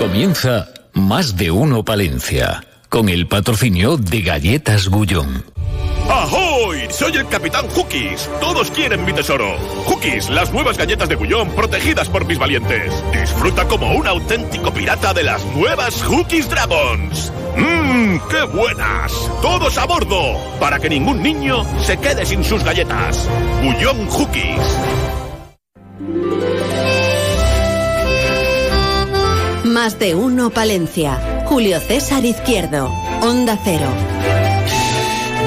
Comienza Más de Uno Palencia, con el patrocinio de Galletas Gullón. ¡Ahoy! Soy el Capitán Hookies. Todos quieren mi tesoro. Hookies, las nuevas galletas de Gullón protegidas por mis valientes. Disfruta como un auténtico pirata de las nuevas Hookies Dragons. ¡Mmm! ¡Qué buenas! Todos a bordo, para que ningún niño se quede sin sus galletas. Gullón Hookies. Más de uno Palencia. Julio César Izquierdo. Onda Cero.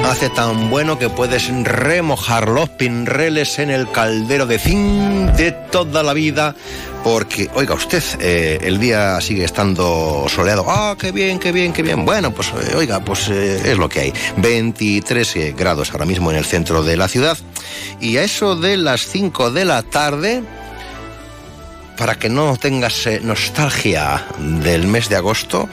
Hace tan bueno que puedes remojar los pinreles en el caldero de zinc de toda la vida. Porque, oiga usted, eh, el día sigue estando soleado. ¡Ah, qué bien, qué bien, qué bien! Bueno, pues eh, oiga, pues eh, es lo que hay. 23 grados ahora mismo en el centro de la ciudad. Y a eso de las 5 de la tarde, para que no tengas nostalgia del mes de agosto,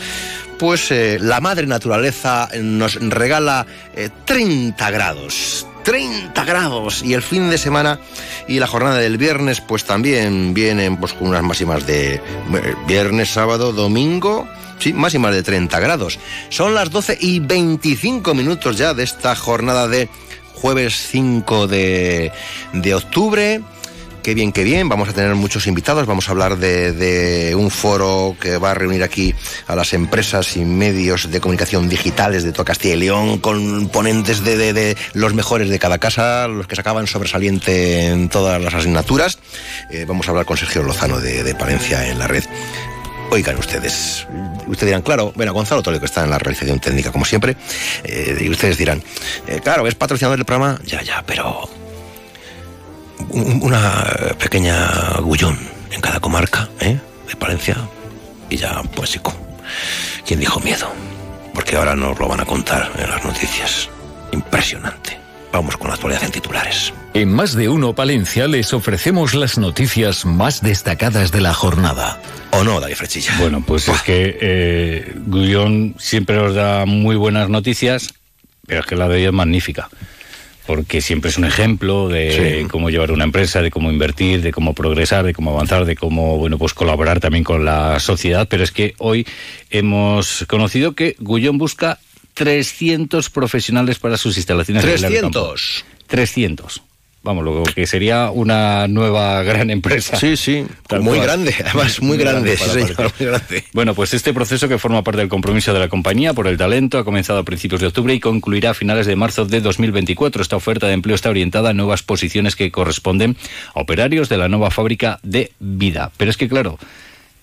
pues eh, la madre naturaleza nos regala eh, 30 grados. 30 grados y el fin de semana y la jornada del viernes pues también vienen pues con unas máximas de eh, viernes, sábado, domingo, sí, máximas de 30 grados. Son las 12 y 25 minutos ya de esta jornada de jueves 5 de, de octubre. Qué bien, qué bien. Vamos a tener muchos invitados. Vamos a hablar de, un foro que va a reunir aquí a las empresas y medios de comunicación digitales de toda Castilla y León con ponentes de, los mejores de cada casa, los que sacaban sobresaliente en todas las asignaturas. Eh, vamos a hablar con Sergio Lozano de, Palencia en la red. Oigan ustedes, ustedes dirán, claro, bueno, Gonzalo Toledo está en la realización técnica como siempre, eh, y ustedes dirán, eh, claro, es patrocinador del programa, ya, ya, pero una pequeña gullón en cada comarca ¿eh? de Palencia y ya poésico. ¿Quién dijo miedo? Porque ahora nos lo van a contar en las noticias. Impresionante. Vamos con la actualidad en titulares. En más de uno Palencia les ofrecemos las noticias más destacadas de la jornada. ¿O no, David Frechilla? Bueno, pues es que eh, Gullón siempre nos da muy buenas noticias, pero es que la de hoy es magnífica porque siempre es un ejemplo de sí. cómo llevar una empresa, de cómo invertir, de cómo progresar, de cómo avanzar, de cómo bueno pues colaborar también con la sociedad. Pero es que hoy hemos conocido que Gullón busca 300 profesionales para sus instalaciones. 300. 300 vamos, lo que sería una nueva gran empresa. Sí, sí, muy cual. grande, además muy, muy grande, grande, sí, señor, muy grande. Bueno, pues este proceso que forma parte del compromiso de la compañía por el talento ha comenzado a principios de octubre y concluirá a finales de marzo de 2024. Esta oferta de empleo está orientada a nuevas posiciones que corresponden a operarios de la nueva fábrica de vida. Pero es que, claro,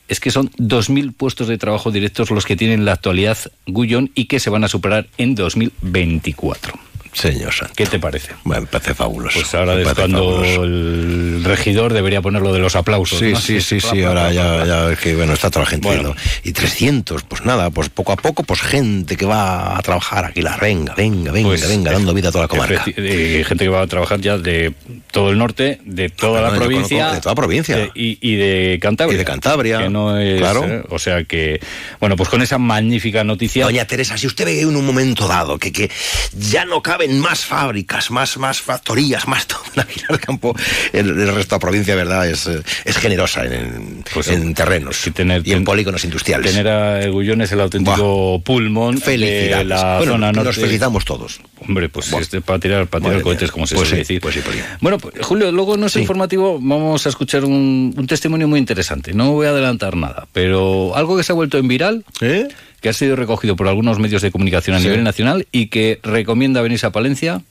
es que son 2.000 puestos de trabajo directos los que tienen en la actualidad Gullón y que se van a superar en 2024. Señor Santo. ¿Qué te parece? Me parece fabuloso. Pues ahora es cuando fabuloso. el regidor debería poner lo de los aplausos. Sí, ¿no? sí, sí, sí, ahora ya, ya que bueno, está toda la gente bueno. Y 300, pues nada, pues poco a poco, pues gente que va a trabajar aquí, la venga, venga, venga, pues, venga, dando vida a toda la comarca. Eh, gente que va a trabajar ya de todo el norte, de toda no, la provincia. De toda la provincia. De, y, y, de Cantabria. Y de Cantabria. Que no es, claro. Eh, o sea que, bueno, pues con esa magnífica noticia. Doña Teresa, si usted ve en un momento dado que, que ya no caben más fábricas, más, más factorías, más todo en Aguilar del Campo, el, el, resto de la provincia, verdad, es, es generosa en, pues, en terrenos y, tener, y en polígonos industriales. Tener a Gullón es el auténtico pulmón de la bueno, zona norte. Nos felicitamos todos. Hombre, pues este, para tirar, para tirar cohetes, como se pues suele sí, decir. Pues sí, pues sí. Bueno, Julio, luego en nuestro sí. informativo vamos a escuchar un, un, testimonio muy interesante. No voy a adelantar nada, pero algo que se ha vuelto en viral. ¿Eh? Que ha sido recogido por algunos medios de comunicación a sí. nivel nacional y que recomienda venirse a Palencia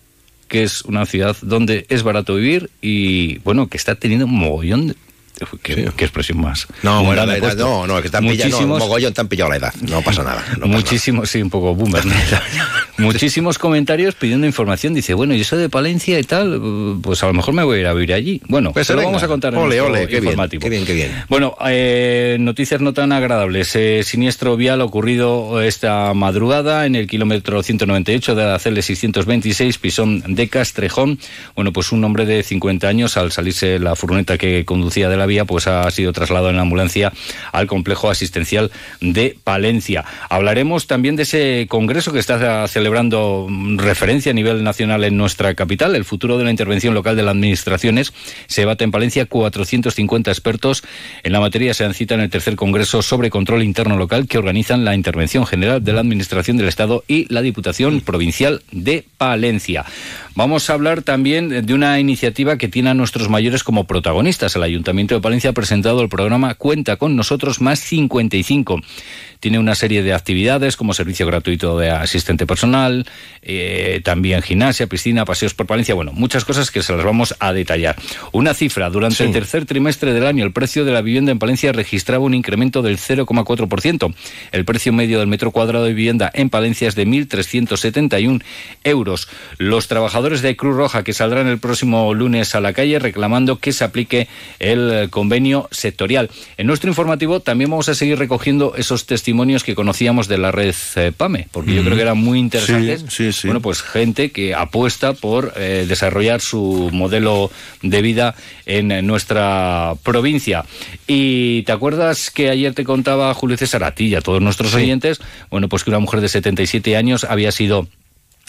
que es una ciudad donde es barato vivir y, bueno, que está teniendo un mogollón de... ¿Qué, sí. ¿Qué, expresión más? No, bueno, la edad, no, no, que han pillado, no, mogollón te han pillado la edad, no pasa nada. No muchísimos, sí, un poco boomer. muchísimos comentarios pidiendo información. Dice, bueno, yo soy de Palencia y tal, pues a lo mejor me voy a ir a vivir allí. Bueno, pues lo vamos a contar en ole, ole, qué informativo. Bien, qué bien, qué bien. Bueno, eh, noticias no tan agradables. Eh, siniestro vial ocurrido esta madrugada en el kilómetro 198 de la CL 626, Pisón de Castrejón. Bueno, pues un hombre de 50 años, al salirse la furgoneta que conducía de la pues ha sido trasladado en la ambulancia al complejo asistencial de Palencia. Hablaremos también de ese congreso que está celebrando referencia a nivel nacional en nuestra capital. El futuro de la intervención local de las administraciones se debate en Palencia. 450 expertos en la materia se han citado en el tercer Congreso sobre Control Interno Local que organizan la Intervención General de la Administración del Estado y la Diputación Provincial de Palencia. Vamos a hablar también de una iniciativa que tiene a nuestros mayores como protagonistas. El Ayuntamiento Palencia ha presentado el programa Cuenta con nosotros más 55. Tiene una serie de actividades como servicio gratuito de asistente personal, eh, también gimnasia, piscina, paseos por Palencia, bueno, muchas cosas que se las vamos a detallar. Una cifra, durante el tercer trimestre del año el precio de la vivienda en Palencia registraba un incremento del 0,4%. El precio medio del metro cuadrado de vivienda en Palencia es de 1.371 euros. Los trabajadores de Cruz Roja que saldrán el próximo lunes a la calle reclamando que se aplique el convenio sectorial. En nuestro informativo también vamos a seguir recogiendo esos testimonios que conocíamos de la red eh, PAME, porque yo creo que eran muy interesantes. Bueno, pues gente que apuesta por eh, desarrollar su modelo de vida en nuestra provincia. Y te acuerdas que ayer te contaba Julio César a ti y a todos nuestros oyentes, bueno, pues que una mujer de 77 años había sido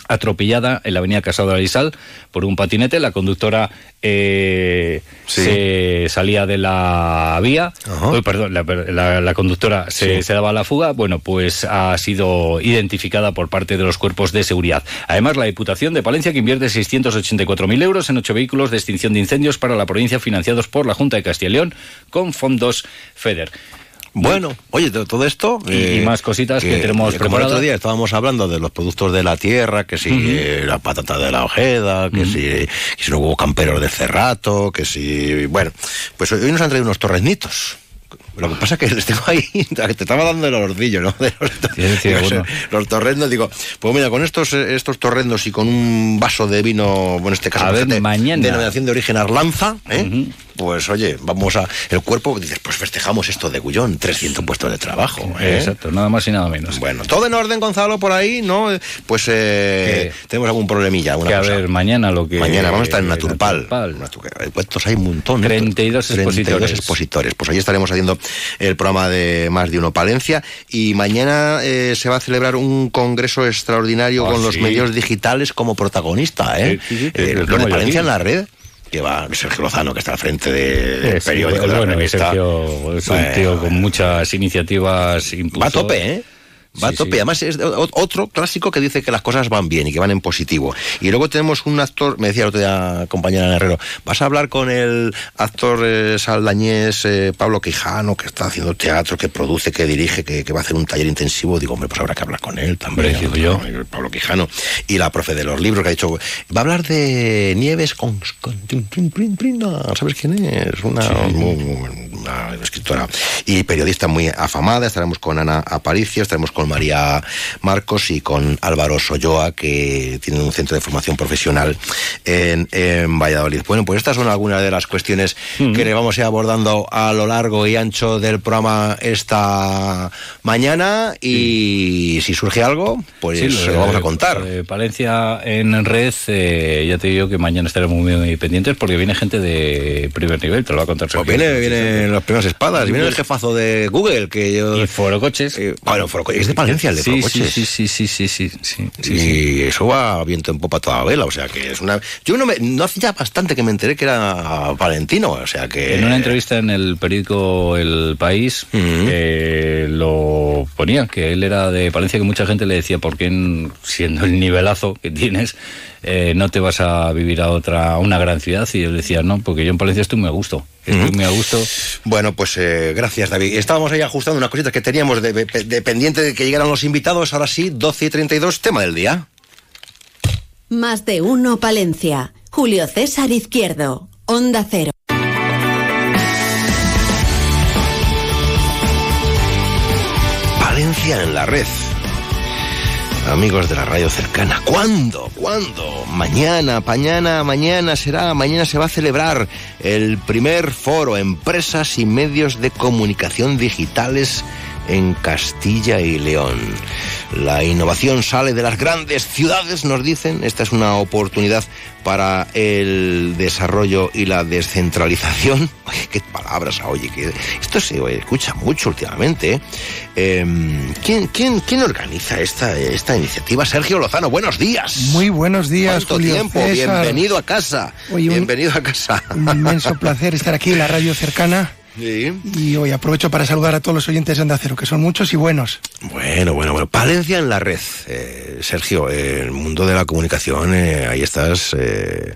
atropellada en la avenida Casado de Alisal por un patinete. La conductora eh, se salía de la vía, perdón, la, conductora se, daba a la fuga. Bueno, pues ha sido identificada por parte de los cuerpos de seguridad. Además, la Diputación de Palencia que invierte 684.000 euros en ocho vehículos de extinción de incendios para la provincia financiados por la Junta de Castilla y León con fondos FEDER. Bueno, oye, todo esto... Y, eh, más cositas que, tenemos como el otro día estábamos hablando de los productos de la tierra, que si eh, la patata de la ojeda, que, si, que si no hubo camperos de cerrato, que si... Bueno, pues hoy nos han traído unos torreznitos. Lo que pasa es que les tengo ahí, te estaba dando el ordillo, ¿no? De los, los, torrendos, digo, pues mira, con estos, estos torrendos y con un vaso de vino, bueno, en este caso, a ver, mañana. denominación de origen Arlanza, ¿eh? pues oye, vamos a. El cuerpo, dices, pues festejamos esto de Gullón, 300 puestos de trabajo. ¿eh? Exacto, nada más y nada menos. Bueno, todo en orden, Gonzalo, por ahí, ¿no? Pues eh, tenemos algún problemilla. que a ver, mañana lo que. Mañana vamos a estar en Naturpal. Puestos hay un montón. 32 32 expositores. expositores. Pues ahí estaremos haciendo el programa de Más de Uno Palencia. Y mañana eh, se va a celebrar un congreso extraordinario ah, con los medios digitales como protagonista, ¿eh? de Palencia en la red que va Sergio Lozano, que está al frente del periódico. bueno, Sergio es un tío con muchas iniciativas. Va a tope, ¿eh? Va a tope. Además, es otro clásico que dice que las cosas van bien y que van en positivo. Y luego tenemos un actor, me decía el otro día compañera Herrero, vas a hablar con el actor eh, saldañés eh, Pablo Quijano, que está haciendo teatro, que produce, que dirige, que, va a hacer un taller intensivo. Digo, hombre, pues habrá que hablar con él también. yo. Pablo Quijano. Y la profe de los libros que ha dicho, va a hablar de Nieves con... ¿Sabes quién es? Una, una escritora y periodista muy afamada. Estaremos con Ana Aparicio, estaremos con María Marcos y con Álvaro Soyoa, que tienen un centro de formación profesional en, Valladolid. Bueno, pues estas son algunas de las cuestiones que le vamos a ir abordando a lo largo y ancho del programa esta mañana y si surge algo, pues se lo vamos a contar. Palencia en red, eh, ya te digo que mañana estaremos muy, pendientes porque viene gente de primer nivel, te lo va a contar. Pues viene, vienen las primeras espadas. Y viene el jefazo de Google, que yo... Y Foro Coches. Eh, bueno, Es de Palencia el de Foro Coches. Sí, sí, sí, sí, sí, sí, sí Y eso va viento en popa toda la vela, o sea que es una... Yo no, me, no hace ya bastante que me enteré que era Valentino, o sea que... En una entrevista en el periódico El País eh, lo ponía, que él era de Palencia, que mucha gente le decía, ¿por qué siendo el nivelazo que tienes, eh, no te vas a vivir a otra, a una gran ciudad? Y él decía, no, porque yo en Palencia estoy muy a gusto. Estoy muy a gusto. Bueno, pues eh, gracias, David. Estábamos ahí ajustando unas cositas que teníamos de, pendiente de que llegaran los invitados. Ahora sí, 12 y 32, tema del día. Más de uno, Palencia. Julio César Izquierdo, Onda Cero. Palencia en la red amigos de la radio cercana. ¿Cuándo? ¿Cuándo? Mañana, mañana, mañana será, mañana se va a celebrar el primer foro Empresas y Medios de Comunicación Digitales en Castilla y León. La innovación sale de las grandes ciudades, nos dicen. Esta es una oportunidad para el desarrollo y la descentralización. Oye, qué palabras, oye, que esto se escucha mucho últimamente. ¿eh? Em, ¿quién, quién, quién organiza esta, esta iniciativa? Sergio Lozano, buenos días. Muy buenos días, ¿Cuánto Julio tiempo? César. Bienvenido a casa. Oye, un- Bienvenido a casa. Un inmenso placer estar aquí en la radio cercana. Sí. Y hoy aprovecho para saludar a todos los oyentes de Onda Cero, que son muchos y buenos. Bueno, bueno, bueno. Palencia en la red. Eh, Sergio, eh, el mundo de la comunicación, eh, ahí estás eh,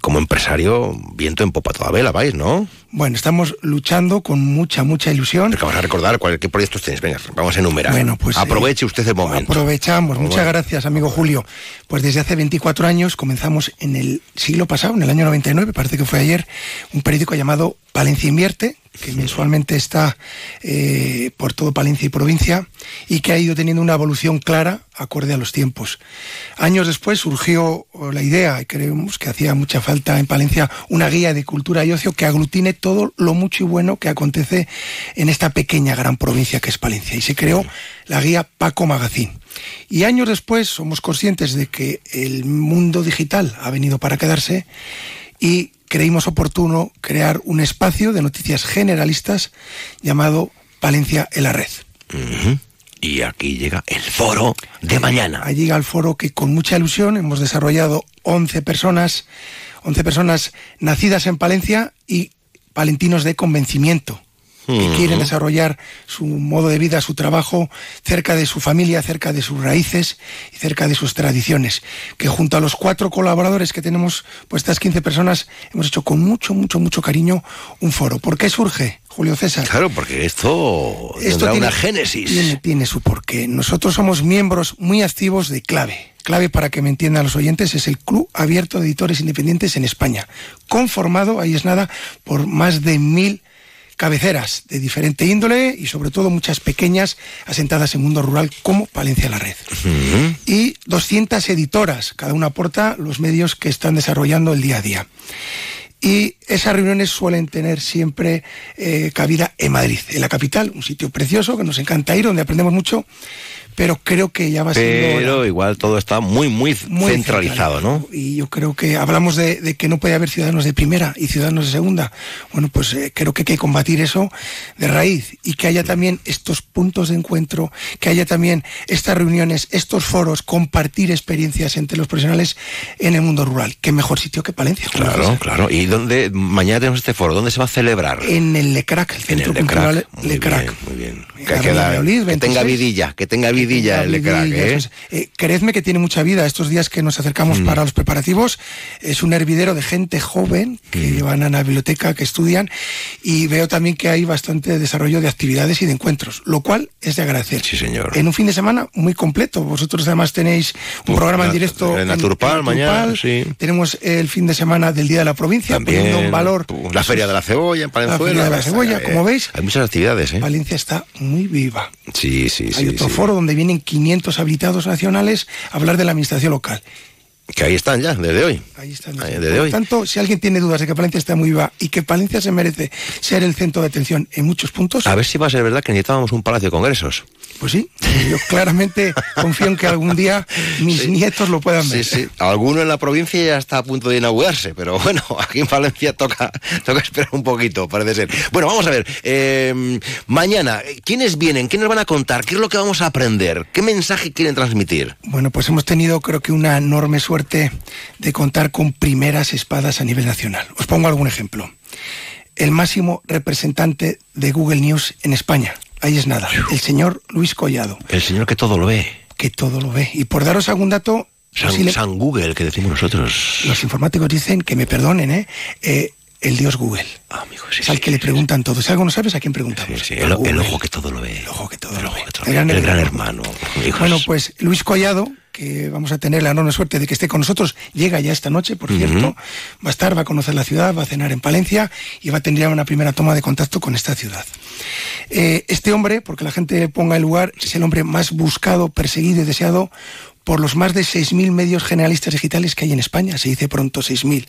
como empresario, viento en popa toda vela, vais, ¿no? Bueno, estamos luchando con mucha, mucha ilusión. Porque vamos a recordar cuál, qué proyectos tenéis. Venga, vamos a enumerar. Bueno, pues, Aproveche usted el momento. Aprovechamos. Bueno. Muchas gracias, amigo Julio. Pues desde hace 24 años comenzamos en el siglo pasado, en el año 99, parece que fue ayer, un periódico llamado Palencia Invierte, que mensualmente está eh, por todo Palencia y provincia y que ha ido teniendo una evolución clara acorde a los tiempos. Años después surgió la idea, y creemos que hacía mucha falta en Palencia, una guía de cultura y ocio que aglutine todo lo mucho y bueno que acontece en esta pequeña gran provincia que es Palencia. Y se creó la guía Paco Magazine. Y años después somos conscientes de que el mundo digital ha venido para quedarse y creímos oportuno crear un espacio de noticias generalistas llamado Palencia en la red. Y aquí llega el foro de mañana. Allí llega el foro que con mucha ilusión hemos desarrollado 11 personas, 11 personas nacidas en Palencia y palentinos de convencimiento que quieren desarrollar su modo de vida, su trabajo cerca de su familia, cerca de sus raíces y cerca de sus tradiciones. Que junto a los cuatro colaboradores que tenemos, pues estas 15 personas, hemos hecho con mucho, mucho, mucho cariño un foro. ¿Por qué surge, Julio César? Claro, porque esto, Esto tendrá tiene- una génesis. Tiene, tiene su porqué. Nosotros somos miembros muy activos de Clave. Clave, para que me entiendan los oyentes, es el Club Abierto de Editores Independientes en España, conformado, ahí es nada, por más de mil cabeceras de diferente índole y sobre todo muchas pequeñas asentadas en mundo rural como Palencia la Red. Y 200 editoras, cada una aporta los medios que están desarrollando el día a día. Y esas reuniones suelen tener siempre eh, cabida en Madrid, en la capital, un sitio precioso que nos encanta ir, donde aprendemos mucho, pero creo que ya va siendo Pero hora. igual todo está muy, muy, Muy centralizado, ¿no? Y yo creo que hablamos de, de que no puede haber ciudadanos de primera y ciudadanos de segunda. Bueno, pues eh, creo que hay que combatir eso de raíz y que haya también estos puntos de encuentro, que haya también estas reuniones, estos foros, compartir experiencias entre los profesionales en el mundo rural. Qué mejor sitio que Palencia. Claro, claro. ¿Y dónde? Mañana tenemos este foro. ¿Dónde se va a celebrar? En el Lecrac, el En Centro el Cultural Lecrac. Muy Lecrac. bien, muy bien. En Que, la que da- Valladolid, que tenga 26. vidilla, que tenga vidilla el Lecrac, ¿eh? eh, creedme que tiene mucha vida. Estos días que nos acercamos Mm. para los preparativos es un hervidero de gente joven que Mm. van a la biblioteca, que estudian y veo también que hay bastante desarrollo de actividades y de encuentros, lo cual es de agradecer. Sí, señor. En un fin de semana muy completo. Vosotros además tenéis un Uf, programa en la- directo en Naturpal mañana, sí. Tenemos el fin de semana del Día de la Provincia, También en valor la Feria de la Cebolla en Palenzuela. Feria de la Cebolla, Eh, como veis. Hay muchas actividades, ¿eh? Valencia está muy viva. Sí, sí, sí. Hay otro sí. foro donde vienen 500 habilitados nacionales a hablar de la administración local. Que ahí están ya, desde hoy. Ahí están. Ahí, Por desde hoy. tanto, si alguien tiene dudas de que Palencia está muy viva y que Palencia se merece ser el centro de atención en muchos puntos, A ver si va a ser verdad que necesitábamos un palacio de congresos. pues sí, yo claramente confío en que algún día mis Sí. nietos lo puedan ver. Sí, sí. Alguno en la provincia ya está a punto de inaugurarse, pero bueno, aquí en Valencia toca, toca esperar un poquito, parece ser. Bueno, vamos a ver. eh, mañana, ¿quiénes vienen? ¿Qué nos van a contar? ¿Qué es lo que vamos a aprender? ¿Qué mensaje quieren transmitir? Bueno, pues hemos tenido creo que una enorme suerte de contar con primeras espadas a nivel nacional. Os pongo algún ejemplo. El máximo representante de Google News en España. Ahí es nada. El señor Luis Collado, El señor que todo lo ve. que todo lo ve. Y por daros algún dato, San, San Google, que decimos nosotros. los informáticos dicen que me perdonen, ¿eh? Eh, el dios Google. Ah, amigo, sí, es al sí, que le preguntan todo. Si algo no sabes, ¿a quién preguntamos? el, el ojo que todo lo ve. El ojo que todo El lo ve. que todo El gran El gran hermano. Bueno, pues Luis Collado, que vamos a tener la enorme suerte de que esté con nosotros, llega ya esta noche, por cierto, va a estar, va a conocer la ciudad, va a cenar en Palencia y va a tener ya una primera toma de contacto con esta ciudad. Eh, este hombre, porque la gente ponga el lugar, es el hombre más buscado, perseguido y deseado por los más de 6.000 medios generalistas digitales que hay en España, se dice pronto 6.000,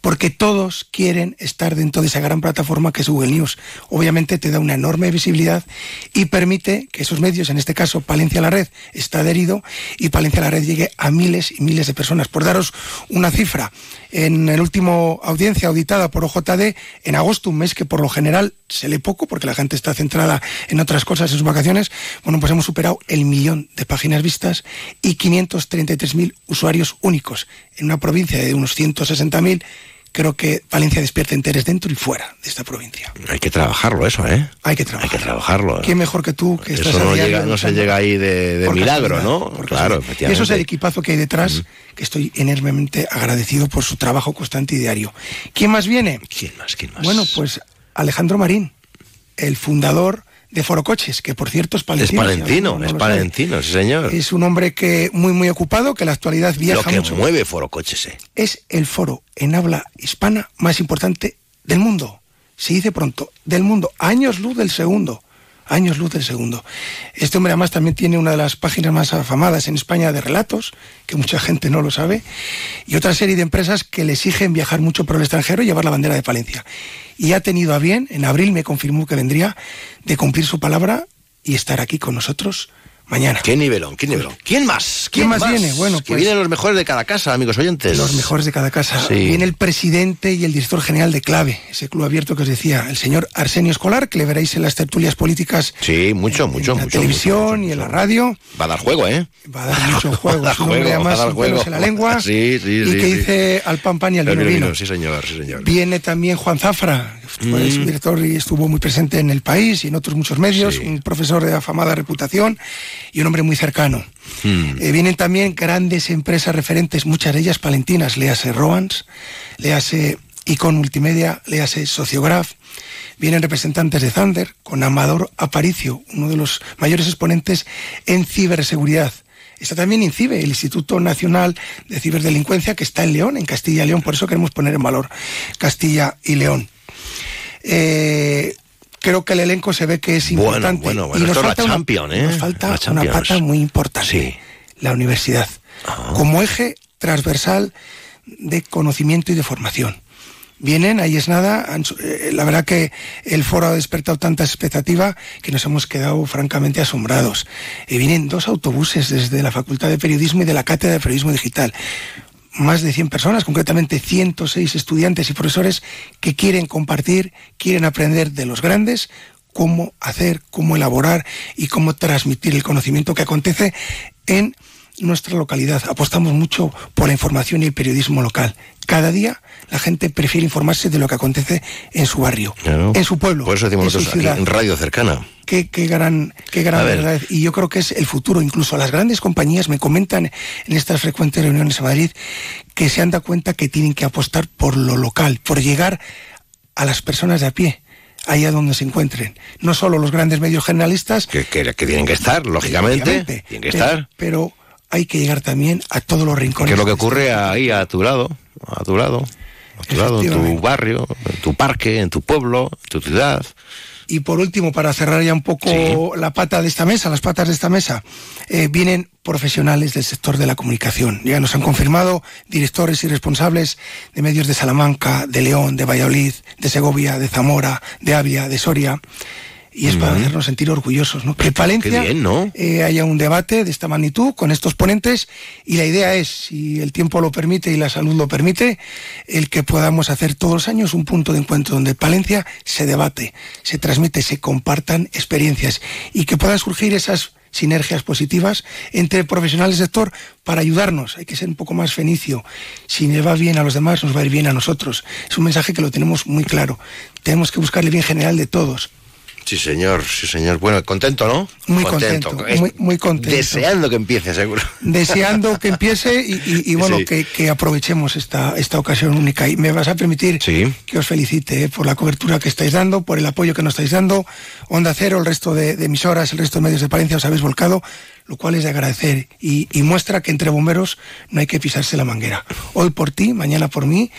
porque todos quieren estar dentro de esa gran plataforma que es Google News. Obviamente te da una enorme visibilidad y permite que esos medios, en este caso Palencia la Red, está adherido y Palencia la Red llegue a miles y miles de personas. Por daros una cifra, en el último audiencia auditada por OJD, en agosto, un mes que por lo general se lee poco porque la gente está centrada en otras cosas en sus vacaciones, bueno, pues hemos superado el millón de páginas vistas y 533.000 usuarios únicos en una provincia de unos 160.000 creo que Valencia despierta interés dentro y fuera de esta provincia. Hay que trabajarlo eso, ¿eh? Hay que trabajarlo. Hay que trabajarlo. ¿Quién mejor que tú que eso estás no, llega, no se llega ahí de, milagro, ¿no? Claro, efectivamente. Eso es el equipazo que hay detrás, que estoy enormemente agradecido por su trabajo constante y diario. ¿Quién más viene? ¿Quién más? ¿Quién más? Bueno, pues Alejandro Marín, el fundador de Forocoches, que por cierto es es palentino. si palentino, no es lo palentino, sí señor. Es un hombre que muy muy ocupado, que en la actualidad Lo viaja que mucho. mueve Foro Coches, ¿eh? Es el foro en habla hispana más importante del mundo. Se dice pronto, del mundo, años luz del segundo. Años luz del segundo. Este hombre además también tiene una de las páginas más afamadas en España de relatos, que mucha gente no lo sabe, y otra serie de empresas que le exigen viajar mucho por el extranjero y llevar la bandera de Palencia. Y ha tenido a bien, en abril me confirmó que vendría, de cumplir su palabra y estar aquí con nosotros mañana. ¿Qué nivelón? ¿Qué nivelón? ¿Quién más? ¿Quién más viene? Bueno, que pues- vienen los mejores de cada casa, amigos oyentes. Los mejores de cada casa. Sí. Viene el presidente y el director general de Clave, ese club abierto que os decía, el señor Arsenio Escolar, que le veréis en las tertulias políticas Sí, mucho, en mucho, la mucho, televisión mucho, y en la radio. Va a dar juego, ¿eh? Va a dar mucho juego. Va a dar juego, además va a dar sin pelos juego. en la lengua Sí, sí, y sí, que sí. dice al pan pan y al vino vino, vino. sí señor, sí señor. Viene también Juan Zafra, que fue Mm. su director y estuvo muy presente en el país y en otros muchos medios, Sí. un profesor de afamada reputación y un hombre muy cercano. Mm. Eh, vienen también grandes empresas referentes, muchas de ellas palentinas, léase Roans, léase Icon Multimedia, léase Sociograph. Vienen representantes de Thunder con Amador Aparicio, uno de los mayores exponentes en ciberseguridad. Está también INCIBE, el Instituto Nacional de Ciberdelincuencia, que está en León, en Castilla y León, por eso queremos poner en valor Castilla y León. Eh, creo que el elenco se ve que es importante. bueno, bueno, y nos esto falta, una, ¿eh? nos falta La una pata muy importante, Sí. la universidad, Ah. como eje transversal de conocimiento y de formación. Vienen, ahí es nada, eh, la verdad que el foro ha despertado tanta expectativa que nos hemos quedado francamente asombrados. Eh, vienen dos autobuses desde la Facultad de Periodismo y de la Cátedra de Periodismo Digital más de 100 personas, concretamente 106 estudiantes y profesores que quieren compartir, quieren aprender de los grandes cómo hacer, cómo elaborar y cómo transmitir el conocimiento que acontece en nuestra localidad. Apostamos mucho por la información y el periodismo local. Cada día la gente prefiere informarse de lo que acontece en su barrio, Claro. en su pueblo, Por eso decimos en su nosotros aquí en radio cercana. qué, qué gran, qué gran verdad. Y yo creo que es el futuro. Incluso las grandes compañías me comentan en estas frecuentes reuniones en Madrid que se han dado cuenta que tienen que apostar por lo local, por llegar a las personas de a pie, allá donde se encuentren. No solo los grandes medios generalistas, Que, que- que tienen que estar, lógicamente. Tienen que pero- estar. Pero hay que llegar también a todos los rincones. ¿Qué es lo que ocurre ahí a tu lado? A tu lado. A tu lado, en tu barrio, en tu parque, en tu pueblo, en tu ciudad. Y por último, para cerrar ya un poco Sí. la pata de esta mesa, las patas de esta mesa, eh, vienen profesionales del sector de la comunicación. Ya nos han confirmado directores y responsables de medios de Salamanca, de León, de Valladolid, de Segovia, de Zamora, de Ávila, de Soria. Y es para hacernos sentir orgullosos, ¿no? Que Palencia bien, ¿no? eh, haya un debate de esta magnitud con estos ponentes y la idea es, si el tiempo lo permite y la salud lo permite, el que podamos hacer todos los años un punto de encuentro donde Palencia se debate, se transmite, se compartan experiencias y que puedan surgir esas sinergias positivas entre profesionales del sector para ayudarnos. Hay que ser un poco más fenicio. Si le va bien a los demás, nos va a ir bien a nosotros. Es un mensaje que lo tenemos muy claro. Tenemos que buscar el bien general de todos. Sí, señor, sí, señor. Bueno, contento, ¿no? Muy contento, muy- muy contento. Deseando que empiece, seguro. deseando que empiece y, y- y, bueno, Sí. que, que aprovechemos esta, esta ocasión única. Y me vas a permitir Sí. que os felicite eh, por la cobertura que estáis dando, por el apoyo que nos estáis dando. Onda Cero, el resto de, de emisoras, el resto de medios de Palencia os habéis volcado. Lo cual es de agradecer y, muestra que entre bomberos no hay que pisarse la manguera. Hoy por ti, mañana por mí,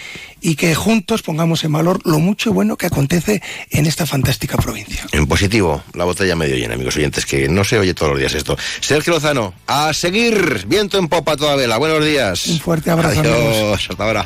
y que juntos pongamos en valor lo mucho y bueno que acontece en esta fantástica provincia. En positivo, la botella medio llena, amigos oyentes, que no se oye todos los días esto. Sergio Lozano, a seguir, viento en popa toda vela. Buenos días. Un fuerte abrazo. Adiós, hasta ahora.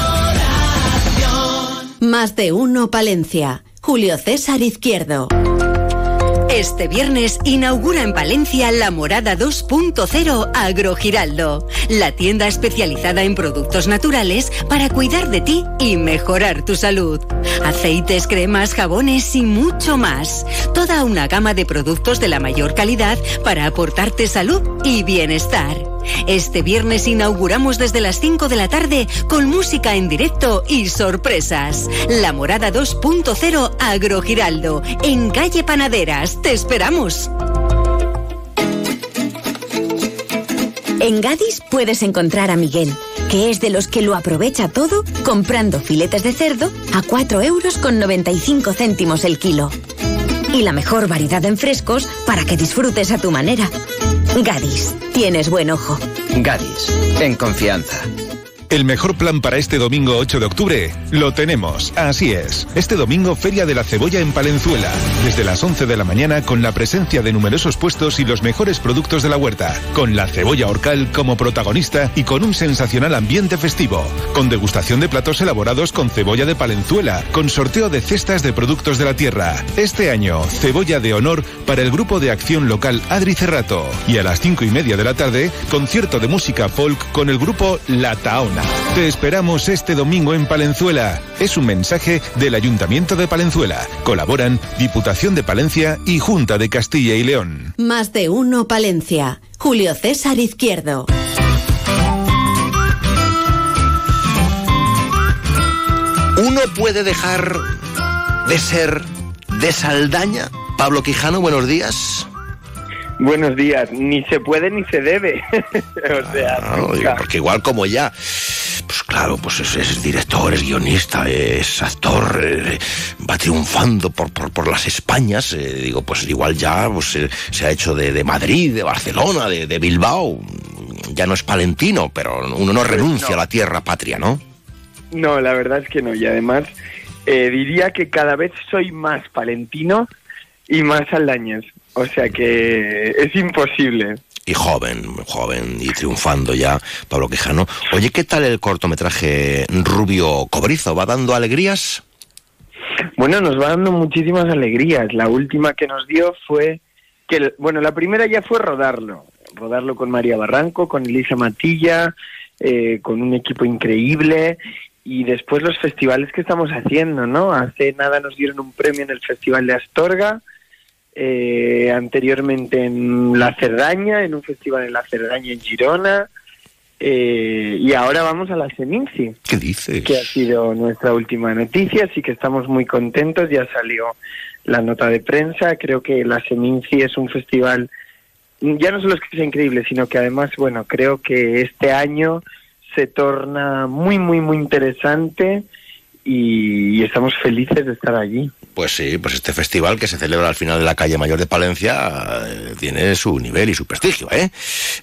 Más de uno Palencia. Julio César Izquierdo. Este viernes inaugura en Palencia la Morada 2.0 Agrogiraldo, la tienda especializada en productos naturales para cuidar de ti y mejorar tu salud. Aceites, cremas, jabones y mucho más. Toda una gama de productos de la mayor calidad para aportarte salud y bienestar. Este viernes inauguramos desde las 5 de la tarde con música en directo y sorpresas. La Morada 2.0 Agrogiraldo, en calle Panaderas. Te esperamos. En Gadis puedes encontrar a Miguel, que es de los que lo aprovecha todo comprando filetes de cerdo a 4 euros con 95 céntimos el kilo. Y la mejor variedad en frescos para que disfrutes a tu manera. Gadis, tienes buen ojo. Gadis, en confianza. El mejor plan para este domingo 8 de octubre lo tenemos. Así es. Este domingo Feria de la Cebolla en Palenzuela. Desde las 11 de la mañana con la presencia de numerosos puestos y los mejores productos de la huerta. Con la cebolla orcal como protagonista y con un sensacional ambiente festivo. Con degustación de platos elaborados con cebolla de Palenzuela. Con sorteo de cestas de productos de la tierra. Este año, cebolla de honor para el grupo de acción local Adri Cerrato. Y a las 5 y media de la tarde, concierto de música folk con el grupo La Taona. Te esperamos este domingo en Palenzuela. Es un mensaje del Ayuntamiento de Palenzuela. Colaboran Diputación de Palencia y Junta de Castilla y León. Más de uno Palencia. Julio César Izquierdo. ¿Uno puede dejar de ser de Saldaña? Pablo Quijano, buenos días. Buenos días, ni se puede ni se debe. o sea, porque igual como ya, pues claro, pues es, director, es guionista, es actor, eh, va triunfando por, por, las Españas, eh, digo, pues igual ya pues, eh, se ha hecho de, Madrid, de Barcelona, de, Bilbao, ya no es palentino, pero uno no pues renuncia a la tierra patria, ¿no? No, la verdad es que no, y además diría que cada vez soy más palentino y más aldañez. O sea que es imposible. Y joven, joven y triunfando ya, Pablo Quijano. Oye, ¿qué tal el cortometraje Rubio Cobrizo? ¿Va dando alegrías? Bueno, nos va dando muchísimas alegrías. La última que nos dio fue que, bueno, la primera ya fue rodarlo. Rodarlo con María Barranco, con Elisa Matilla, eh, con un equipo increíble y después los festivales que estamos haciendo, ¿no? Hace nada nos dieron un premio en el Festival de Astorga, eh, anteriormente en La Cerdaña, en un festival en La Cerdaña en Girona, eh, y ahora vamos a la Seminci. ¿Qué dices? Que ha sido nuestra última noticia, así que estamos muy contentos, ya salió la nota de prensa, creo que la Seminci es un festival, ya no solo es que sea increíble, sino que además, bueno, creo que este año se torna muy, muy, muy interesante y estamos felices de estar allí. Pues sí, pues este festival que se celebra al final de la calle Mayor de Palencia eh, tiene su nivel y su prestigio, ¿eh?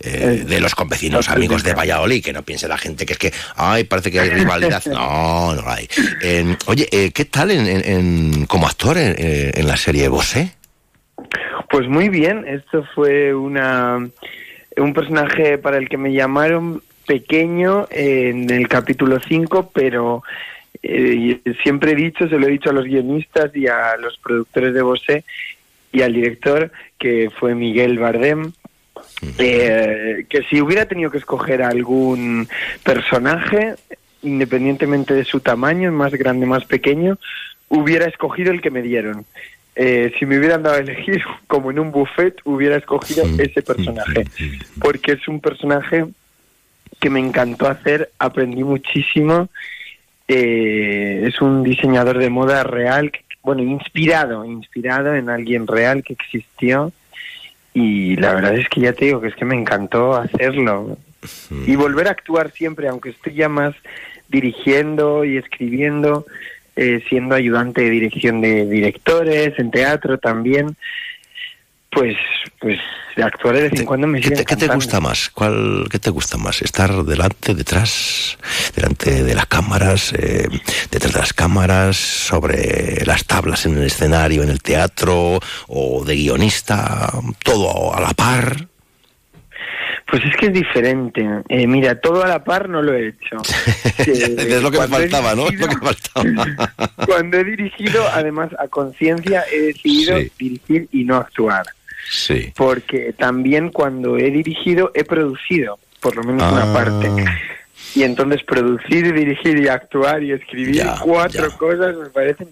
eh de los convecinos amigos de Valladolid, que no piense la gente que es que, ay, parece que hay rivalidad. No, no hay. oye, eh, ¿qué tal en, como actor en, la serie Bosé? Pues muy bien, esto fue una un personaje para el que me llamaron pequeño en el capítulo 5, pero eh, siempre he dicho, se lo he dicho a los guionistas y a los productores de Bosé y al director, que fue Miguel Bardem, eh, que si hubiera tenido que escoger algún personaje, independientemente de su tamaño, más grande, más pequeño, hubiera escogido el que me dieron. eh, si me hubieran dado a elegir, como en un buffet, hubiera escogido ese personaje. Porque es un personaje que me encantó hacer, aprendí muchísimo. Eh, es un diseñador de moda real, bueno, inspirado, inspirado en alguien real que existió. Y la verdad es que ya te digo que es que me encantó hacerlo. Y volver a actuar siempre, aunque estoy ya más dirigiendo y escribiendo, eh, siendo ayudante de dirección de directores, en teatro también, pues, pues actuar de vez en cuando me ¿Qué te, ¿Qué te gusta más? ¿Cuál, ¿Qué te gusta más? ¿Estar delante, detrás, delante de las cámaras, eh, detrás de las cámaras, sobre las tablas en el escenario, en el teatro, o de guionista, todo a la par? Pues es que es diferente. Eh, mira, todo a la par no lo he hecho. es lo que me faltaba, ¿no? Lo que faltaba. cuando he dirigido, además, a conciencia, he decidido dirigir y no actuar. Sí. Porque también cuando he dirigido, he producido, por lo menos una ah. parte. Y entonces producir, dirigir y actuar y escribir cuatro cosas me parecen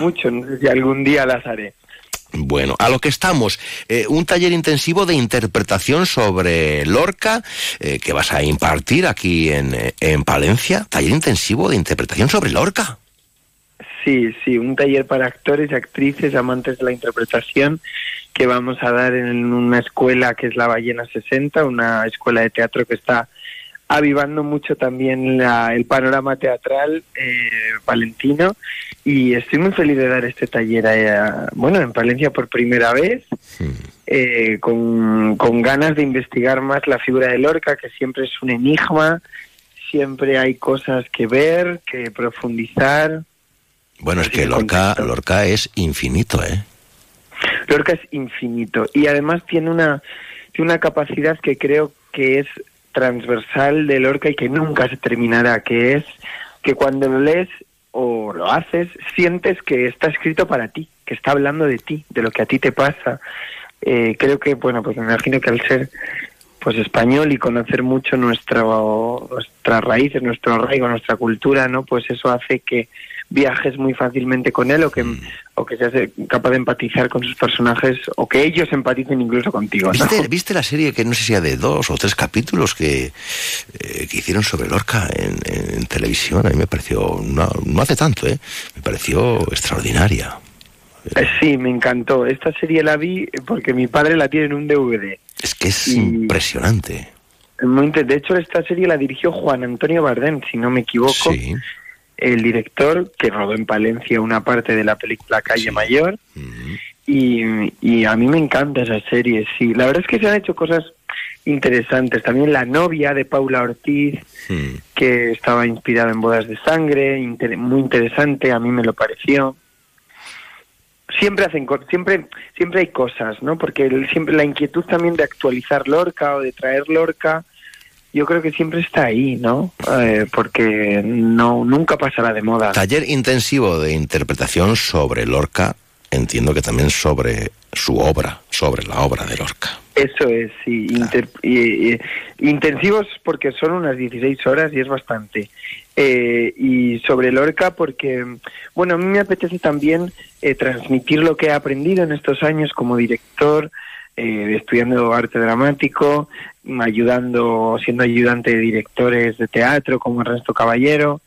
mucho. No sé si algún día las haré. Bueno, a lo que estamos, eh, un taller intensivo de interpretación sobre Lorca eh, que vas a impartir aquí en, eh, en Palencia. Taller intensivo de interpretación sobre Lorca. Sí, sí, un taller para actores y actrices amantes de la interpretación que vamos a dar en una escuela que es la Ballena 60, una escuela de teatro que está avivando mucho también el panorama teatral eh, palentino y estoy muy feliz de dar este taller a, bueno en Palencia por primera vez eh, con, con ganas de investigar más la figura de Lorca que siempre es un enigma siempre hay cosas que ver que profundizar bueno es que Lorca Lorca es infinito eh Lorca es infinito y además tiene una tiene una capacidad que creo que es transversal de Lorca y que nunca se terminará, que es que cuando lo lees o lo haces, sientes que está escrito para ti, que está hablando de ti, de lo que a ti te pasa. Eh, creo que, bueno, pues me imagino que al ser pues español y conocer mucho nuestro, nuestras raíces, nuestro arraigo, nuestra cultura, ¿no? Pues eso hace que viajes muy fácilmente con él o que, mm. o que seas capaz de empatizar con sus personajes o que ellos empaticen incluso contigo. ¿Viste, la serie que no sé si de dos o tres capítulos que, eh, que hicieron sobre Lorca en, televisión? A mí me pareció, no, no hace tanto, ¿eh? me pareció extraordinaria. Eh, sí, me encantó. Esta serie la vi porque mi padre la tiene en un DVD. Es que es impresionante. De hecho, esta serie la dirigió Juan Antonio Bardem, si no me equivoco. Sí el director que rodó en Palencia una parte de la película Calle Mayor y, a mí me encanta esa serie, sí. La verdad es que se han hecho cosas interesantes. También La novia de Paula Ortiz, que estaba inspirada en Bodas de Sangre, muy interesante, a mí me lo pareció. Siempre hacen siempre siempre hay cosas, ¿no? Porque siempre la inquietud también de actualizar Lorca o de traer Lorca yo creo que siempre está ahí, ¿no? Eh, porque no nunca pasará de moda. Taller intensivo de interpretación sobre Lorca, entiendo que también sobre su obra, sobre la obra de Lorca. Eso es, sí. intensivos porque son unas 16 horas y es bastante. Eh, y sobre Lorca porque, bueno, a mí me apetece también eh, transmitir lo que he aprendido en estos años como director, eh, estudiando arte dramático, ayudando, siendo ayudante de directores de teatro como Ernesto Caballero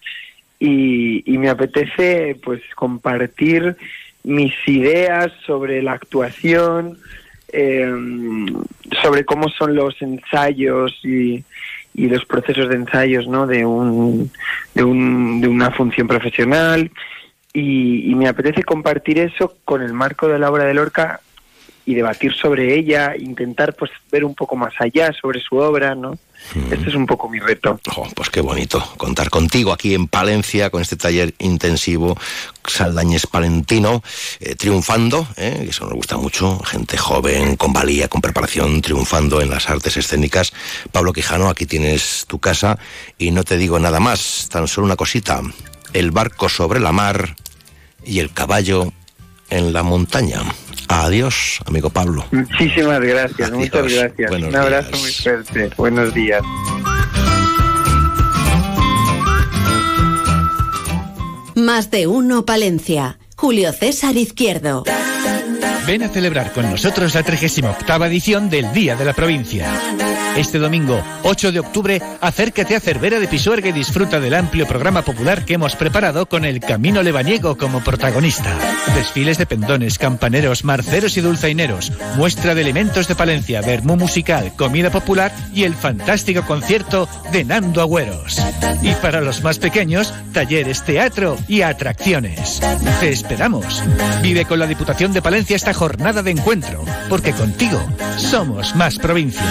y, me apetece pues compartir mis ideas sobre la actuación, em, sobre cómo son los ensayos y, y los procesos de ensayos ¿no? de, un, de, un, de una función profesional y, y, me apetece compartir eso con el marco de la obra de Lorca y debatir sobre ella, intentar pues ver un poco más allá sobre su obra, ¿no? Este es un poco mi reto. pues qué bonito contar contigo aquí en Palencia con este taller intensivo Saldañez Palentino, eh, triunfando, eh, eso nos gusta mucho, gente joven, con valía, con preparación, triunfando en las artes escénicas. Pablo Quijano, aquí tienes tu casa y no te digo nada más, tan solo una cosita, el barco sobre la mar y el caballo en la montaña. Adiós, amigo Pablo. Muchísimas gracias, muchas gracias. Un abrazo muy fuerte. Buenos días. Más de uno, Palencia. Julio César Izquierdo. Ven a celebrar con nosotros la 38 edición del Día de la Provincia. Este domingo, 8 de octubre, acércate a Cervera de Pisuerga y disfruta del amplio programa popular que hemos preparado con el Camino Lebaniego como protagonista. Desfiles de pendones, campaneros, marceros y dulzaineros, muestra de elementos de Palencia, vermú musical, comida popular y el fantástico concierto de Nando Agüeros. Y para los más pequeños, talleres, teatro y atracciones. Te esperamos. Vive con la Diputación de Palencia esta jornada de encuentro, porque contigo somos más provincia.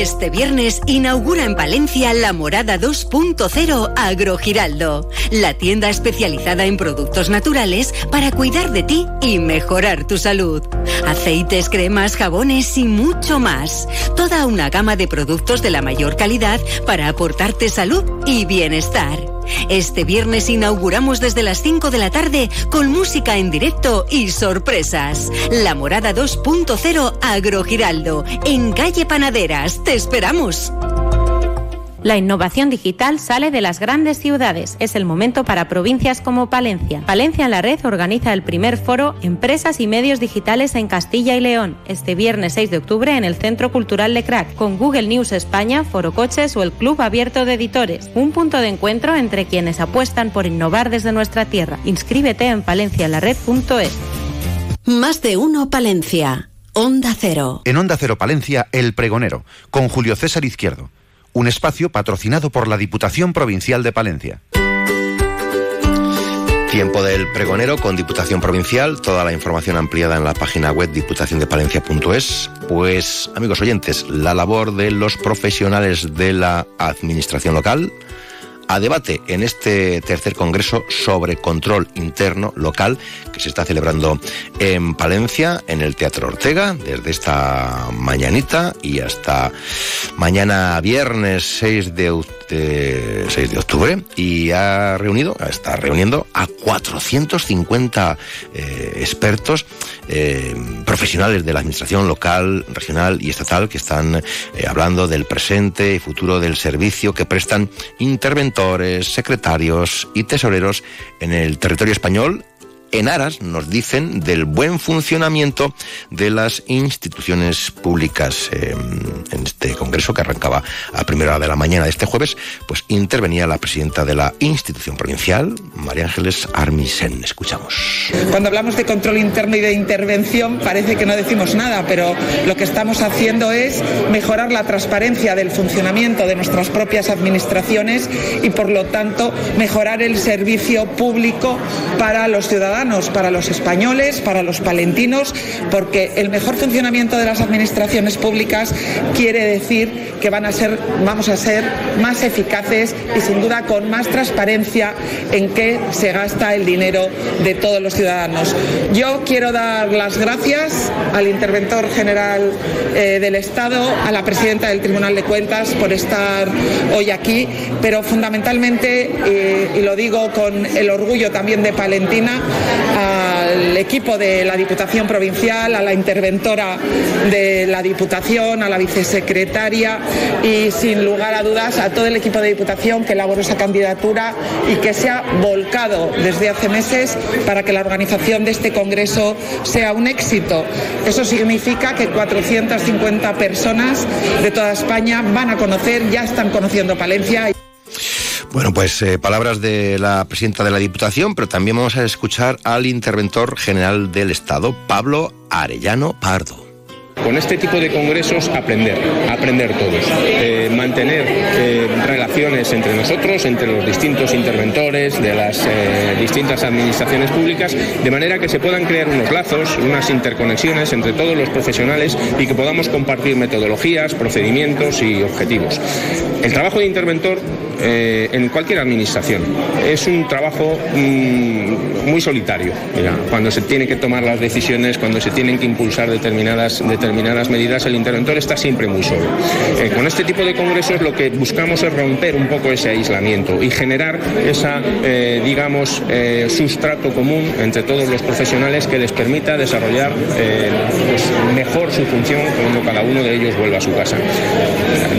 Este viernes inaugura en Palencia la Morada 2.0 Agrogiraldo, la tienda especializada en productos naturales para cuidar de ti y mejorar tu salud. Aceites, cremas, jabones y mucho más. Toda una gama de productos de la mayor calidad para aportarte salud y bienestar. Este viernes inauguramos desde las 5 de la tarde con música en directo y sorpresas. La Morada 2.0 Agrogiraldo, en calle Panaderas. Te esperamos. La innovación digital sale de las grandes ciudades. Es el momento para provincias como Palencia. Palencia en la Red organiza el primer foro Empresas y Medios Digitales en Castilla y León, este viernes 6 de octubre en el Centro Cultural de Crack, con Google News España, Foro Coches o el Club Abierto de Editores. Un punto de encuentro entre quienes apuestan por innovar desde nuestra tierra. Inscríbete en palencialared.es. Más de uno Palencia. Onda Cero. En Onda Cero Palencia, El Pregonero, con Julio César Izquierdo un espacio patrocinado por la Diputación Provincial de Palencia. Tiempo del pregonero con Diputación Provincial, toda la información ampliada en la página web diputaciondepalencia.es. Pues, amigos oyentes, la labor de los profesionales de la administración local, a debate en este tercer congreso sobre control interno local que se está celebrando en Palencia, en el Teatro Ortega, desde esta mañanita y hasta mañana viernes 6 de, 6 de octubre y ha reunido, está reuniendo a 450 eh, expertos eh, profesionales de la administración local, regional y estatal que están eh, hablando del presente y futuro del servicio que prestan interventores secretarios y tesoreros en el territorio español en aras, nos dicen, del buen funcionamiento de las instituciones públicas. en este congreso que arrancaba a primera hora de la mañana de este jueves, pues intervenía la presidenta de la institución provincial, María Ángeles Armisen. Escuchamos. Cuando hablamos de control interno y de intervención, parece que no decimos nada, pero lo que estamos haciendo es mejorar la transparencia del funcionamiento de nuestras propias administraciones y, por lo tanto, mejorar el servicio público para los ciudadanos para los españoles, para los palentinos, porque el mejor funcionamiento de las administraciones públicas quiere decir que van a ser, vamos a ser más eficaces y sin duda con más transparencia en qué se gasta el dinero de todos los ciudadanos. Yo quiero dar las gracias al interventor general eh, del Estado, a la presidenta del Tribunal de Cuentas por estar hoy aquí, pero fundamentalmente, eh, y lo digo con el orgullo también de Palentina, al equipo de la Diputación Provincial, a la interventora de la Diputación, a la vicesecretaria y sin lugar a dudas a todo el equipo de Diputación que elaboró esa candidatura y que se ha volcado desde hace meses para que la organización de este Congreso sea un éxito. Eso significa que 450 personas de toda España van a conocer, ya están conociendo Palencia. Bueno, pues eh, palabras de la presidenta de la Diputación, pero también vamos a escuchar al interventor general del Estado, Pablo Arellano Pardo con este tipo de congresos aprender, aprender todos, eh, mantener eh, relaciones entre nosotros, entre los distintos interventores de las distintas administraciones públicas, de manera que se puedan crear unos lazos, unas interconexiones entre todos los profesionales y que podamos compartir metodologías, procedimientos y objetivos. El trabajo de interventor eh, en cualquier administración. Es un trabajo mm, muy solitario, cuando se tiene que tomar las decisiones, cuando se tienen que impulsar determinadas, determinadas medidas, el interventor está siempre muy solo. Eh, con este tipo de congresos lo que buscamos es romper un poco ese aislamiento y generar esa, eh, digamos, sustrato común entre todos los profesionales que les permita desarrollar pues, mejor su función cuando cada uno de ellos vuelva a su casa.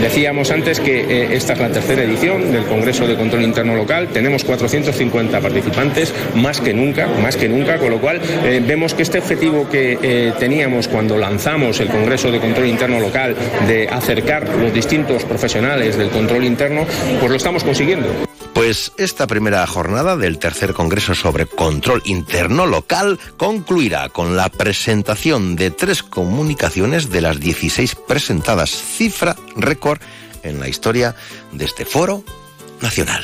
Decíamos antes que esta es la tercera edición del Congreso de Control Interno Local. Tenemos 450 participantes, más que nunca, más que nunca, con lo cual eh, vemos que este objetivo que eh, teníamos cuando lanzamos el Congreso de Control Interno Local de acercar los distintos profesionales del control interno, pues lo estamos consiguiendo. Pues esta primera jornada del tercer Congreso sobre Control Interno Local concluirá con la presentación de tres comunicaciones de las 16 presentadas, cifra récord en la historia de este foro nacional.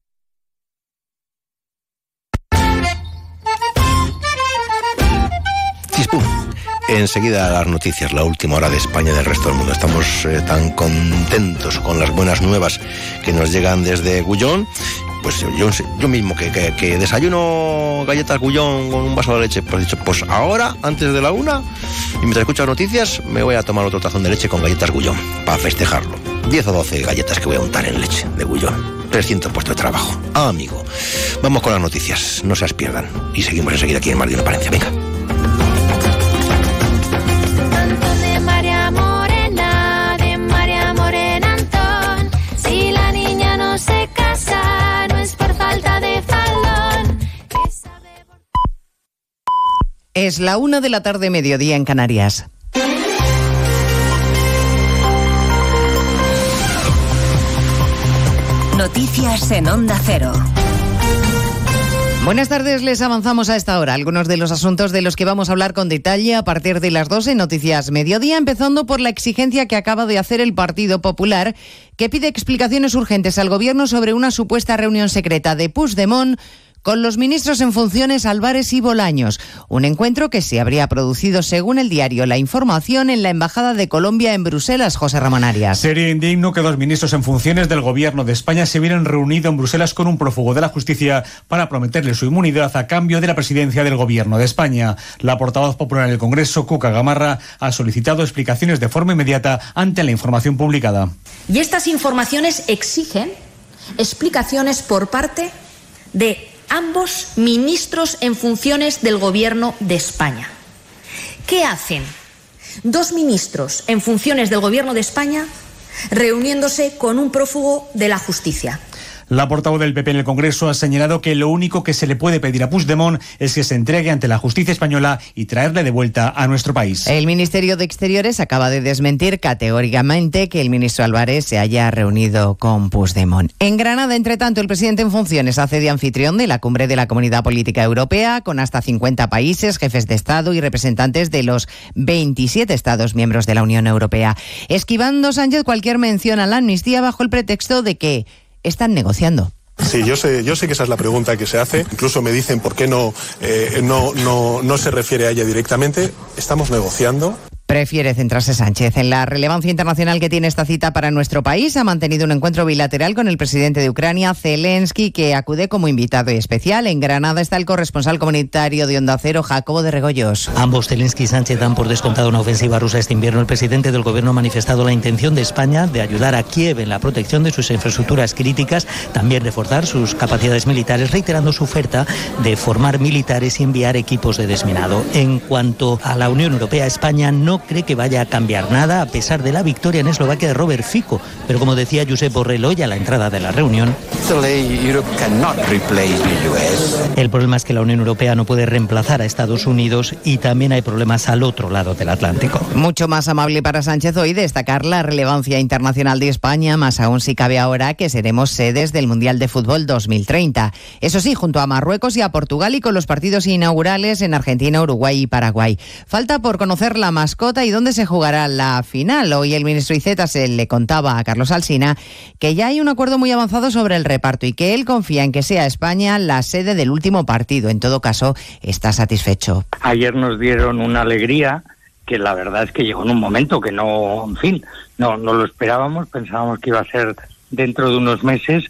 Enseguida las noticias, la última hora de España y del resto del mundo. Estamos eh, tan contentos con las buenas nuevas que nos llegan desde Gullón. Pues yo, mismo que, desayuno galletas Gullón con un vaso de leche, pues dicho, pues ahora, antes de la una, y mientras escucho noticias, me voy a tomar otro tazón de leche con galletas Gullón, para festejarlo. 10 o 12 galletas que voy a untar en leche de Gullón. 300 puestos de trabajo. Ah, amigo. Vamos con las noticias, no se las pierdan. Y seguimos enseguida aquí en Mar de una. Venga. Es la una de la tarde, mediodía en Canarias. Noticias en Onda Cero. Buenas tardes, les avanzamos a esta hora algunos de los asuntos de los que vamos a hablar con detalle a partir de las 12 en Noticias Mediodía, empezando por la exigencia que acaba de hacer el Partido Popular, que pide explicaciones urgentes al Gobierno sobre una supuesta reunión secreta de Puigdemont con los ministros en funciones Álvarez y Bolaños. Un encuentro que se habría producido, según el diario La Información, en la Embajada de Colombia en Bruselas, José Ramón Arias. Sería indigno que dos ministros en funciones del Gobierno de España se hubieran reunido en Bruselas con un prófugo de la justicia para prometerle su inmunidad a cambio de la presidencia del Gobierno de España. La portavoz popular en el Congreso, Cuca Gamarra, ha solicitado explicaciones de forma inmediata ante la información publicada. Y estas informaciones exigen explicaciones por parte de ambos ministros en funciones del Gobierno de España. ¿Qué hacen dos ministros en funciones del Gobierno de España reuniéndose con un prófugo de la justicia? La portavoz del PP en el Congreso ha señalado que lo único que se le puede pedir a Puigdemont es que se entregue ante la justicia española y traerle de vuelta a nuestro país. El Ministerio de Exteriores acaba de desmentir categóricamente que el ministro Álvarez se haya reunido con Puigdemont. En Granada, entre tanto, el presidente en funciones hace de anfitrión de la cumbre de la Comunidad Política Europea con hasta 50 países, jefes de Estado y representantes de los 27 Estados miembros de la Unión Europea, esquivando Sánchez cualquier mención a la amnistía bajo el pretexto de que están negociando. Sí, yo sé, yo sé que esa es la pregunta que se hace. Incluso me dicen por qué no, eh, no, no, no se refiere a ella directamente. Estamos negociando. Prefiere centrarse Sánchez en la relevancia internacional que tiene esta cita para nuestro país. Ha mantenido un encuentro bilateral con el presidente de Ucrania, Zelensky, que acude como invitado especial. En Granada está el corresponsal comunitario de Onda Cero, Jacobo de Regoyos. Ambos, Zelensky y Sánchez, dan por descontado una ofensiva rusa este invierno. El presidente del gobierno ha manifestado la intención de España de ayudar a Kiev en la protección de sus infraestructuras críticas, también reforzar sus capacidades militares, reiterando su oferta de formar militares y enviar equipos de desminado. En cuanto a la Unión Europea, España no cree que vaya a cambiar nada a pesar de la victoria en Eslovaquia de Robert Fico. Pero como decía Josep Borrell hoy a la entrada de la reunión, el problema es que la Unión Europea no puede reemplazar a Estados Unidos y también hay problemas al otro lado del Atlántico. Mucho más amable para Sánchez hoy destacar la relevancia internacional de España, más aún si cabe ahora que seremos sedes del Mundial de Fútbol 2030. Eso sí, junto a Marruecos y a Portugal y con los partidos inaugurales en Argentina, Uruguay y Paraguay. Falta por conocer la mascota y dónde se jugará la final. Hoy el ministro Iceta se le contaba a Carlos Alsina que ya hay un acuerdo muy avanzado sobre el reparto y que él confía en que sea España la sede del último partido. En todo caso, está satisfecho. Ayer nos dieron una alegría que la verdad es que llegó en un momento que no, en fin, no, no lo esperábamos, pensábamos que iba a ser dentro de unos meses,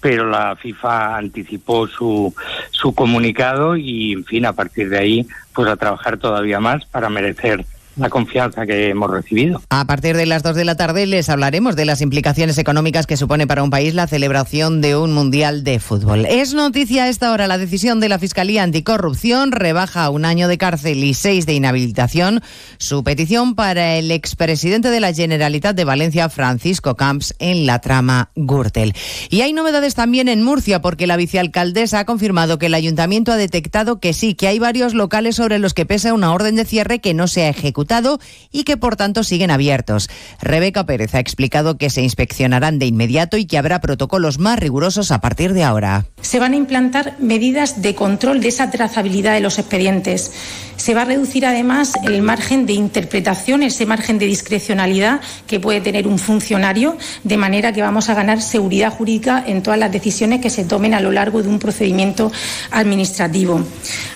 pero la FIFA anticipó su, su comunicado y, en fin, a partir de ahí, pues a trabajar todavía más para merecer la confianza que hemos recibido. A partir de las 2 de la tarde les hablaremos de las implicaciones económicas que supone para un país la celebración de un Mundial de Fútbol. Es noticia a esta hora la decisión de la Fiscalía Anticorrupción, rebaja un año de cárcel y seis de inhabilitación su petición para el expresidente de la Generalitat de Valencia, Francisco Camps, en la trama Gürtel. Y hay novedades también en Murcia porque la vicealcaldesa ha confirmado que el ayuntamiento ha detectado que sí, que hay varios locales sobre los que pesa una orden de cierre que no se ha ejecutado y que por tanto siguen abiertos. Rebeca Pérez ha explicado que se inspeccionarán de inmediato y que habrá protocolos más rigurosos a partir de ahora. Se van a implantar medidas de control de esa trazabilidad de los expedientes. Se va a reducir además el margen de interpretación, ese margen de discrecionalidad que puede tener un funcionario, de manera que vamos a ganar seguridad jurídica en todas las decisiones que se tomen a lo largo de un procedimiento administrativo.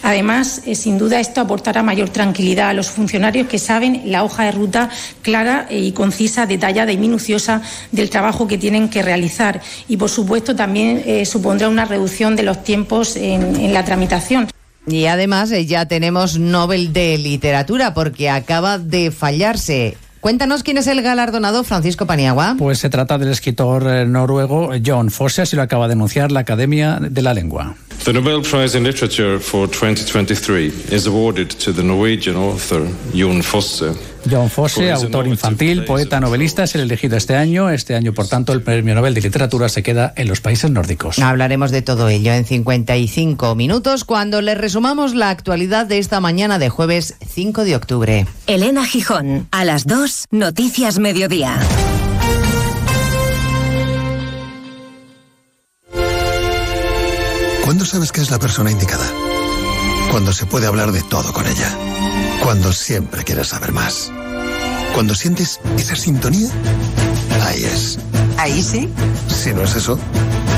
Además, eh, sin duda, esto aportará mayor tranquilidad a los funcionarios que saben la hoja de ruta clara y concisa, detallada y minuciosa del trabajo que tienen que realizar. Y, por supuesto, también eh, supondrá una reducción de los tiempos en, en la tramitación. Y además eh, ya tenemos Nobel de Literatura porque acaba de fallarse Cuéntanos quién es el galardonado Francisco Paniagua. Pues se trata del escritor eh, noruego John Fosse, así lo acaba de anunciar la Academia de la Lengua. The Nobel Prize in Literature for 2023 is awarded to the Norwegian author Jon Fosse. John Fosse, autor infantil, poeta, novelista, es el elegido este año. Este año, por tanto, el Premio Nobel de Literatura se queda en los países nórdicos. Hablaremos de todo ello en 55 minutos cuando le resumamos la actualidad de esta mañana de jueves 5 de octubre. Elena Gijón, a las 2, Noticias Mediodía. ¿Cuándo sabes que es la persona indicada? Cuando se puede hablar de todo con ella. Cuando siempre quieres saber más. Cuando sientes esa sintonía, ahí es. ¿Ahí sí? Si no es eso,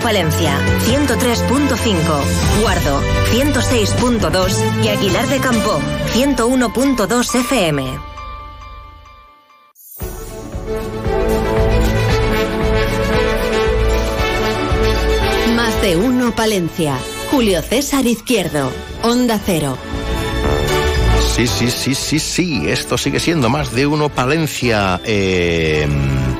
Palencia, 103.5. Guardo, 106.2. Y Aguilar de Campo, 101.2 FM. Más de uno Palencia. Julio César Izquierdo, Onda Cero. Sí, sí, sí, sí, sí. Esto sigue siendo más de uno Palencia. Eh,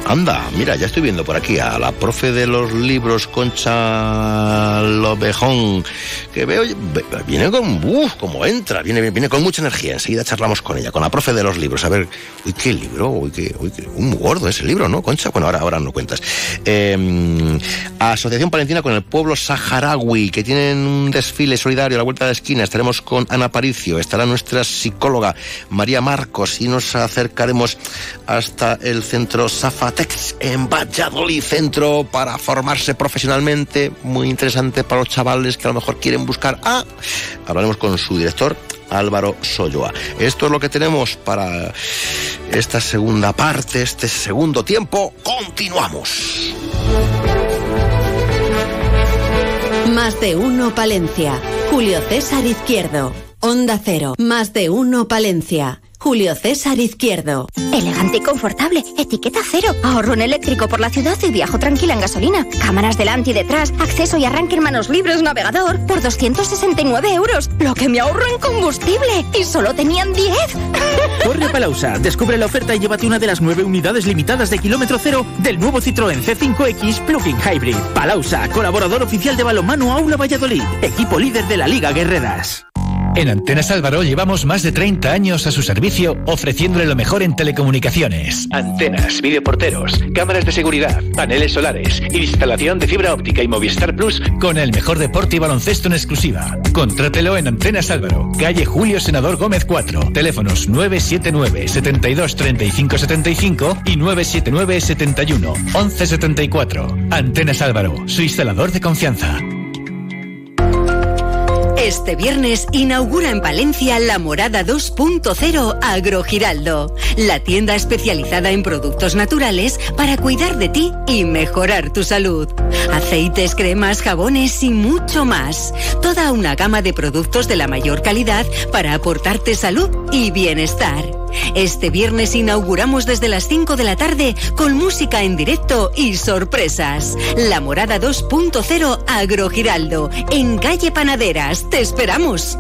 anda, mira, ya estoy viendo por aquí a la profe de los libros, Concha Lobejón, que veo, ve- viene con, uff, como entra, viene, viene con mucha energía. Enseguida charlamos con ella, con la profe de los libros. A ver, uy, qué libro, uy, qué, uy, qué- un gordo ese libro, ¿no, Concha? Bueno, ahora, ahora no cuentas. Eh, Asociación Palentina con el pueblo saharaui, que tienen un desfile solidario a la vuelta de la esquina. Estaremos con Ana Paricio, estará nuestra psicóloga María Marcos y nos acercaremos hasta el centro En Valladolid, centro para formarse profesionalmente, muy interesante para los chavales que a lo mejor quieren buscar. Ah, hablaremos con su director. Álvaro Solloa. Esto es lo que tenemos para esta segunda parte, este segundo tiempo. Continuamos. Más de uno Palencia. Julio César Izquierdo. Onda Cero. Más de uno Palencia. Julio César Izquierdo. Elegante y confortable. Etiqueta cero. Ahorro en eléctrico por la ciudad y viajo tranquila en gasolina. Cámaras delante y detrás. Acceso y arranque en manos libres navegador. Por 269 euros. Lo que me ahorro en combustible. Y solo tenían 10. Corre a Palausa, descubre la oferta y llévate una de las nueve unidades limitadas de kilómetro cero del nuevo Citroën C5X Plug-in Hybrid. Palausa, colaborador oficial de balonmano Aula Valladolid, equipo líder de la Liga Guerreras. En Antenas Álvaro llevamos más de 30 años a su servicio ofreciéndole lo mejor en telecomunicaciones. Antenas, videoporteros, cámaras de seguridad, paneles solares, instalación de fibra óptica y Movistar Plus con el mejor deporte y baloncesto en exclusiva. Contrátelo en Antenas Álvaro, calle Julio Senador Gómez 4, teléfonos 979 72 35 75 y 979 71 11 74. Antenas Álvaro, su instalador de confianza. Este viernes inaugura en Palencia la Morada 2.0 Agrogiraldo, la tienda especializada en productos naturales para cuidar de ti y mejorar tu salud. Aceites, cremas, jabones y mucho más. Toda una gama de productos de la mayor calidad para aportarte salud y bienestar. Este viernes inauguramos desde las 5 de la tarde con música en directo y sorpresas. La Morada 2.0 Agrogiraldo, en calle Panaderas. Te esperamos.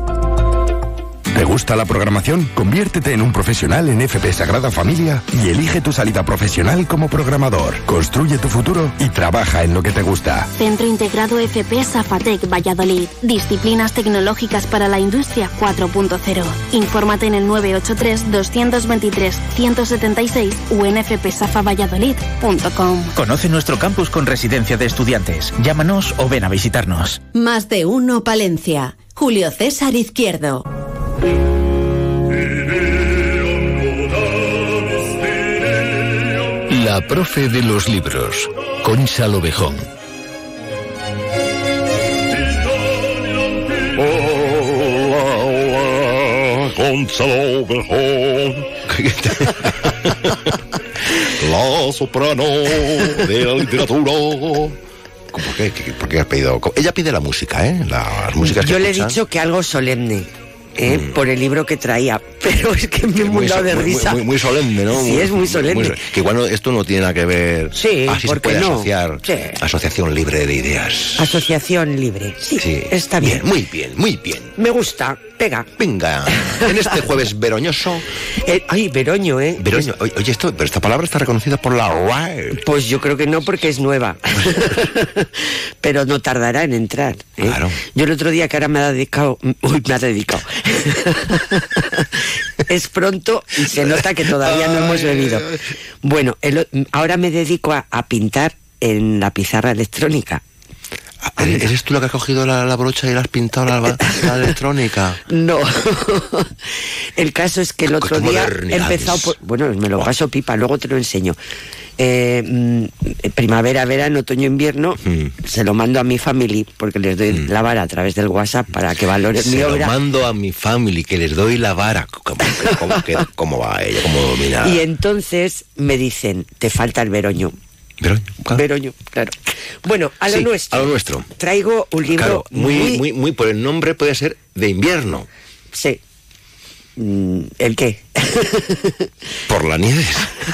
¿Te gusta la programación? Conviértete en un profesional en FP Sagrada Familia y elige tu salida profesional como programador. Construye tu futuro y trabaja en lo que te gusta. Centro Integrado FP Zafatec Valladolid. Disciplinas tecnológicas para la industria 4.0. Infórmate en el 983-223-176 o en fpsafavalladolid.com. Conoce nuestro campus con residencia de estudiantes. Llámanos o ven a visitarnos. Más de uno Palencia. Julio César Izquierdo. La profe de los libros, Concha Lobejón. Hola, Concha Lobejón. La soprano de la literatura. ¿Por qué? ¿Qué- ¿Por qué has pedido? Ella pide la música, ¿eh? Las músicas que Yo le he dicho que algo solemne, ¿eh? por el libro que traía, pero es que me he mudado de risa. Muy, muy solemne, ¿no? Sí, es muy solemne. so- que igual no- esto no tiene nada que ver. Sí, Así se ¿por qué puede no? asociar. Sí. Asociación libre de ideas. Asociación libre. Sí, está bien. Muy bien, muy bien. Me gusta, pega. Venga, en este jueves veroñoso. Eh, ay, veroño, ¿eh? Veroño, oye, oye, esto, pero esta palabra está reconocida por la RAE. Pues yo creo que no porque es nueva. Pero no tardará en entrar. ¿eh? Claro. Yo el otro día que ahora me ha dedicado... Uy, me ha dedicado. es pronto y se nota que todavía no hemos bebido. Bueno, el ahora me dedico a, a pintar en la pizarra electrónica. ¿Eres eres tú la que has cogido la, la brocha y la has pintado la, la electrónica? No. el caso es que el otro día he empezado por... Bueno, me lo paso pipa, luego te lo enseño. Eh, mm, primavera, verano, otoño, invierno, Mm. se lo mando a mi family porque les doy la vara a través del WhatsApp para que valoren mi Se lo obra. mando a mi family, que les doy la vara. ¿Cómo, cómo- qué- cómo va ella? ¿Cómo domina? Y entonces me dicen, te falta el veroño. Veroño, Veroño, claro. Bueno, a lo Sí, nuestro. a lo nuestro. Traigo un libro Claro, muy, muy, muy, por el nombre puede ser de invierno. Sí. Mm, ¿El qué? Por la nieve.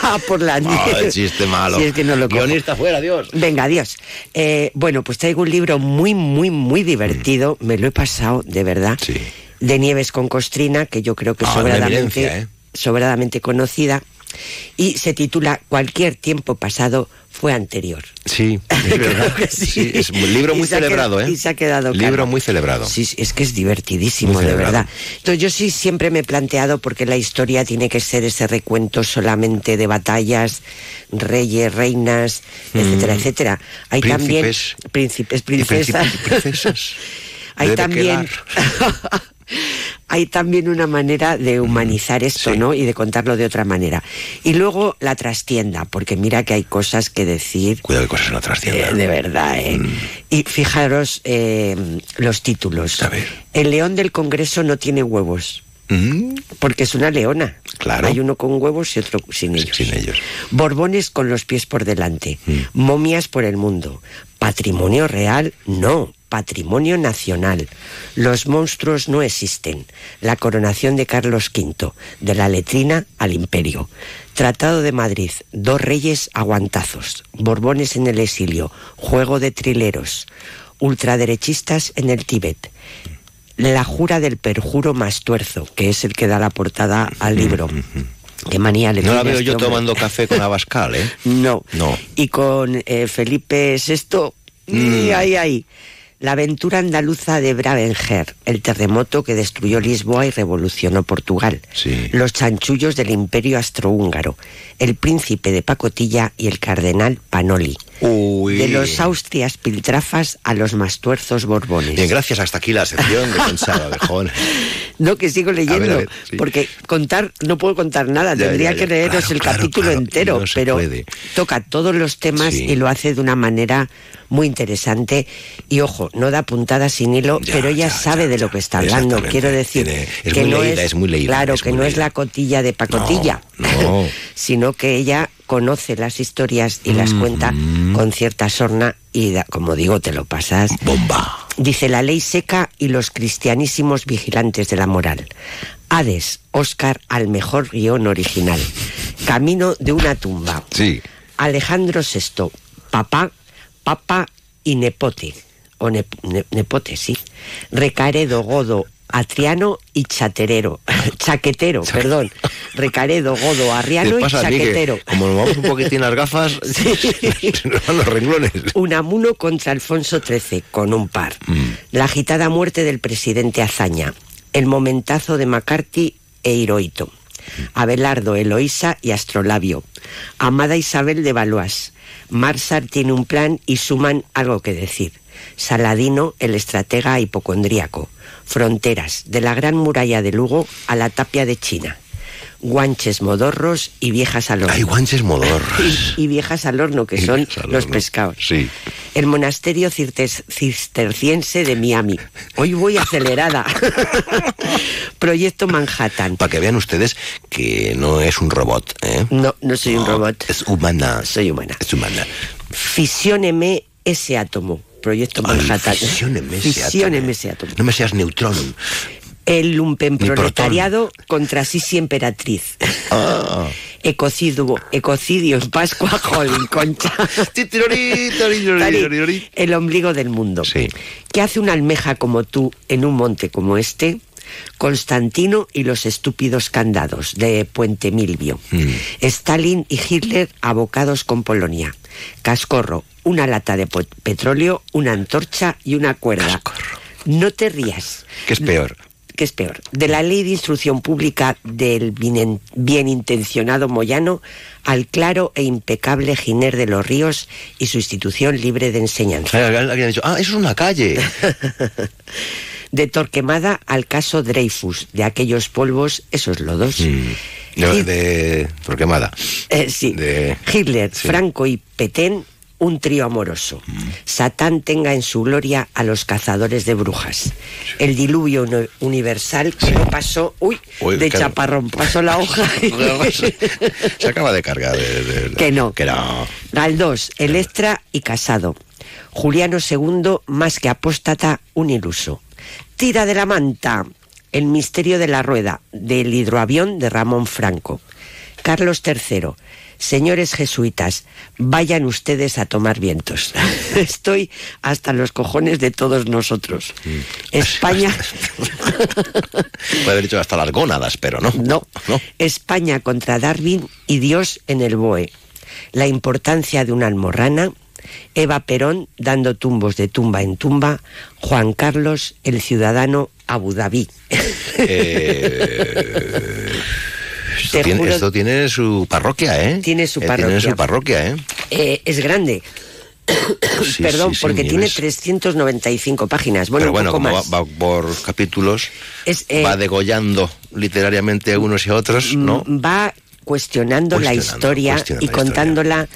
ah, por la nieve. Ah, el chiste malo. Si es que no lo. Guionista fuera, adiós. Venga, adiós. Eh, bueno, pues traigo un libro muy, muy, muy divertido. Me lo he pasado, de verdad. De Nieves con Costrina, que yo creo que Ah, sobradamente, ¿eh? sobradamente conocida. Y se titula Cualquier tiempo pasado fue anterior. Sí, es verdad. sí. es un libro muy celebrado, quedado- ¿eh? y se ha quedado Libro muy celebrado. Sí, es que es divertidísimo, de verdad. Entonces yo sí siempre me he planteado porque la historia tiene que ser ese recuento solamente de batallas, reyes, reinas, etcétera, Mm. etcétera. Hay Príncipes. también príncipes, princesas. y princesas. Hay Debe también hay también una manera de humanizar esto, ¿no? Y de contarlo de otra manera. Y luego la trastienda, porque mira que hay cosas que decir. Cuidado de cosas en la trastienda. Mm. Eh, de verdad, ¿eh? Y fijaros eh, los títulos. El león del Congreso no tiene huevos. Porque es una leona. Mm. Claro. Hay uno con huevos y otro sin ellos. Sin ellos. Borbones con los pies por delante. Mm. Momias por el mundo. Patrimonio real, no. Patrimonio nacional. Los monstruos no existen. La coronación de Carlos V. De la letrina al imperio. Tratado de Madrid. Dos reyes aguantazos. Borbones en el exilio. Juego de trileros. Ultraderechistas en el Tíbet. La jura del perjuro más tuerzo, que es el que da la portada al libro. Qué manía le No la veo este yo hombre. tomando café con Abascal, ¿eh? No. No. Y con eh, Felipe VI, Mm. y ahí, ahí. La aventura andaluza de Bravenger, el terremoto que destruyó Lisboa y revolucionó Portugal. Los chanchullos del imperio astrohúngaro, el príncipe de Pacotilla y el cardenal Panoli. De los Austrias piltrafas a los mastuerzos borbones. Bien, gracias. Hasta aquí la sección de Concha Abejón. No, que sigo leyendo, A ver, a ver, sí. porque contar, no puedo contar nada, Ya, tendría ya, ya. que leeros Claro, el claro, capítulo claro, entero, no pero puede. toca todos los temas Sí. y lo hace de una manera muy interesante. Y ojo, no da puntada sin hilo, pero ella sabe de lo que está hablando. Quiero decir, Tiene- es que muy no leída, es, es muy leída, Claro, es que no es la cotilla de pacotilla, no. sino que ella conoce las historias y las cuenta con cierta sorna y, da- como digo, te lo pasas. Bomba. Dice la ley seca y los cristianísimos vigilantes de la moral. Hades, Oscar al mejor guion original. Camino de una tumba. Sí. Alejandro VI, papá, papa y nepote. O ne- ne- nepote, sí. Recaredo, Godo, Atriano y Chaterero. Chaquetero, perdón. Recaredo, Godo, Arriano ¿Qué y Chaquetero. como nos vamos un poquitín las gafas, se nos van los renglones. Unamuno contra Alfonso XIII, con un par. La agitada muerte del presidente Azaña. El momentazo de McCarthy e Hirohito. Abelardo, Eloísa y Astrolabio. Amada Isabel de Valois. Marsar tiene un plan y suman algo que decir. Saladino, el estratega hipocondríaco. Fronteras, de la gran muralla de Lugo a la tapia de China. Guanches modorros y viejas al horno. Hay guanches modorros. Y, y viejas al horno, que son los horno. pescados. Sí. El monasterio cirtes- cisterciense de Miami. Hoy voy acelerada. Proyecto Manhattan. Para que vean ustedes que no es un robot. ¿eh? No, no soy un robot. Es humana. Soy humana. Es humana. Fisióneme ese átomo. Proyecto Manhattan. átomo. No me seas neutrón. El lumpenproletariado contra Sisi Emperatriz. Ah. Ecocidio, ecocidio en Pascua, Jolín, Concha. El ombligo del mundo. Sí. ¿Qué hace una almeja como tú en un monte como este? Constantino y los estúpidos candados de Puente Milvio. Mm. Stalin y Hitler abocados con Polonia. Cascorro, una lata de petróleo, una antorcha y una cuerda. No te rías. ¿Qué es peor? ¿Qué es peor? De la ley de instrucción pública del bien, bien intencionado Moyano al claro e impecable Giner de los Ríos y su institución libre de enseñanza. Dicho, ah, eso es una calle. De Torquemada al caso Dreyfus, de aquellos polvos, esos lodos. De, de Torquemada. Eh, sí. De- Hitler, Franco y Petén, un trío amoroso. Mm. Satán tenga en su gloria a los cazadores de brujas. El diluvio uni- universal que no pasó, uy, Uy, de chaparrón, pasó la hoja. Se acaba de cargar. de- de- Que no. Que no. Galdós, Electra y Casado. Juliano II, más que apóstata, un iluso. Tira de la manta. El misterio de la rueda, del hidroavión de Ramón Franco. Carlos III. Señores jesuitas, vayan ustedes a tomar vientos. Estoy hasta los cojones de todos nosotros. España. Puede haber dicho hasta las gónadas, pero no. No. España contra Darwin y Dios en el BOE. La importancia de una almorrana. Eva Perón dando tumbos de tumba en tumba. Juan Carlos, el ciudadano Abu Dhabi. Eh, esto, tiene, juro- esto tiene su parroquia, ¿eh? Tiene su Eh, parroquia. Tiene su parroquia, ¿eh? Eh, es grande. Sí, Perdón, sí, sí, porque tiene Nieves. 395 páginas. Bueno, Pero bueno, como va, por capítulos, Es, eh, va degollando literariamente a unos y a otros, ¿no? Mm, va cuestionando, la historia cuestionando y la historia.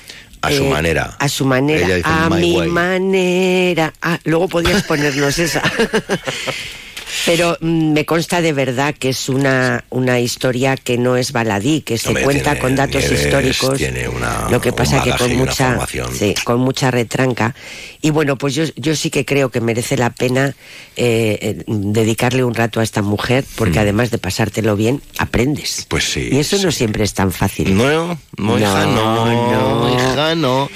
A su manera. A su manera, Ella dice, a "My mi way". manera. Ah, luego podías ponernos esa. Pero mm, me consta de verdad que es una, una historia que no es baladí, que se cuenta tiene- con datos Nieves históricos. tiene una- lo que pasa que con mucha, sí, con mucha retranca. Y bueno, pues yo, yo sí que creo que merece la pena eh, eh, dedicarle un rato a esta mujer, porque además de pasártelo bien, aprendes. Mm. Pues sí. Y eso no siempre es tan fácil. No, no, hija, no, No, no. hija, no.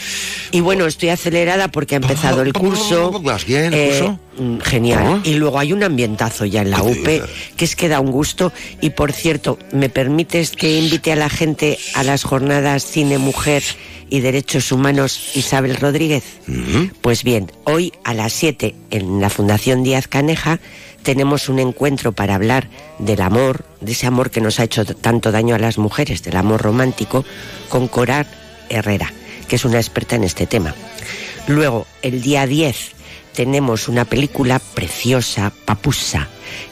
Y bueno, estoy acelerada porque ha empezado el curso. ¿Vas bien el curso? Genial. Y luego hay un ambientazo ya en la UP que es que da un gusto. Y por cierto, ¿me permites que invite a la gente a las jornadas Cine Mujer y Derechos Humanos Isabel Rodríguez? Pues bien, hoy a las 7 en la Fundación Díaz Caneja tenemos un encuentro para hablar del amor, de ese amor que nos ha hecho tanto daño a las mujeres, del amor romántico, con Corar Herrera, que es una experta en este tema. Luego, el día 10, tenemos una película preciosa, Papusa,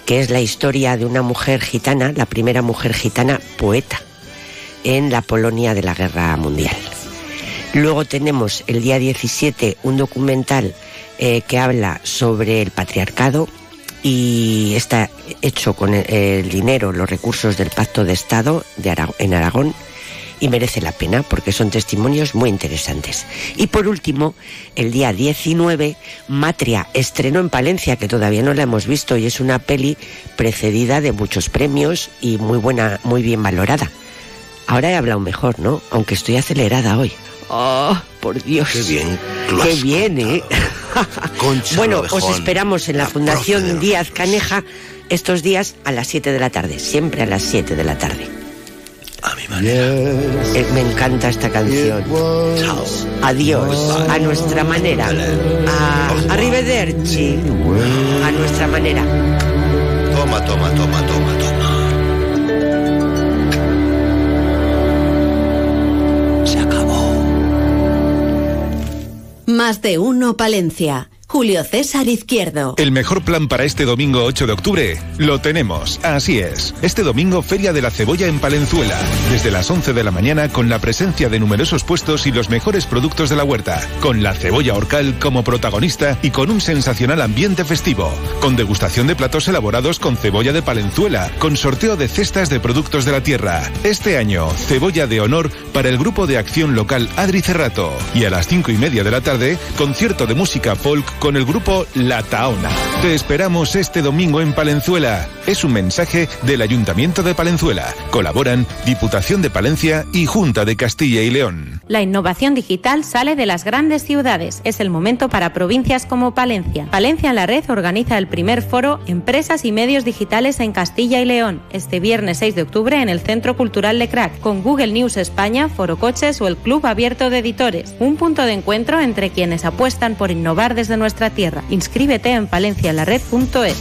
que es la historia de una mujer gitana, la primera mujer gitana poeta en la Polonia de la Guerra Mundial. Luego tenemos el día 17 un documental eh, que habla sobre el patriarcado y está hecho con el, dinero, los recursos del Pacto de Estado de en Aragón y merece la pena porque son testimonios muy interesantes. Y por último, el día 19, Matria estrenó en Palencia, que todavía no la hemos visto, y es una peli precedida de muchos premios y muy buena, muy bien valorada. Ahora he hablado mejor, ¿no? Aunque estoy acelerada hoy. ¡Oh, por Dios! Qué bien. lo ¡Qué bien, eh! Bueno, os esperamos en la, Fundación Díaz Caneja estos días a las 7 de la tarde, siempre a las 7 de la tarde. A mi manera. Eh, me encanta esta canción. Chao. Adiós, a nuestra manera. A, arrivederci, a nuestra manera. Toma, toma, toma, toma, toma. Se acabó. Más de uno Palencia. Julio César Izquierdo. El mejor plan para este domingo 8 de octubre lo tenemos. Así es. Este domingo Feria de la Cebolla en Palenzuela. Desde las 11 de la mañana con la presencia de numerosos puestos y los mejores productos de la huerta. Con la cebolla orcal como protagonista y con un sensacional ambiente festivo. Con degustación de platos elaborados con cebolla de Palenzuela. Con sorteo de cestas de productos de la tierra. Este año, cebolla de honor para el grupo de acción local Adri Cerrato. Y a las 5 y media de la tarde, concierto de música folk con el grupo La Taona. Te esperamos este domingo en Palenzuela. Es un mensaje del Ayuntamiento de Palenzuela. Colaboran Diputación de Palencia y Junta de Castilla y León. La innovación digital sale de las grandes ciudades. Es el momento para provincias como Palencia. Palencia en la Red organiza el primer foro Empresas y Medios Digitales en Castilla y León, este viernes 6 de octubre en el Centro Cultural Le Crac, con Google News España, Foro Coches o el Club Abierto de Editores. Un punto de encuentro entre quienes apuestan por innovar desde nuestra tierra. Inscríbete en palencialared.es.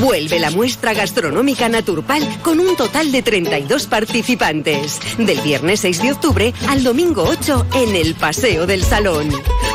Vuelve la muestra gastronómica Naturpal con un total de 32 participantes. Del viernes 6 de octubre al domingo 8 en el Paseo del Salón.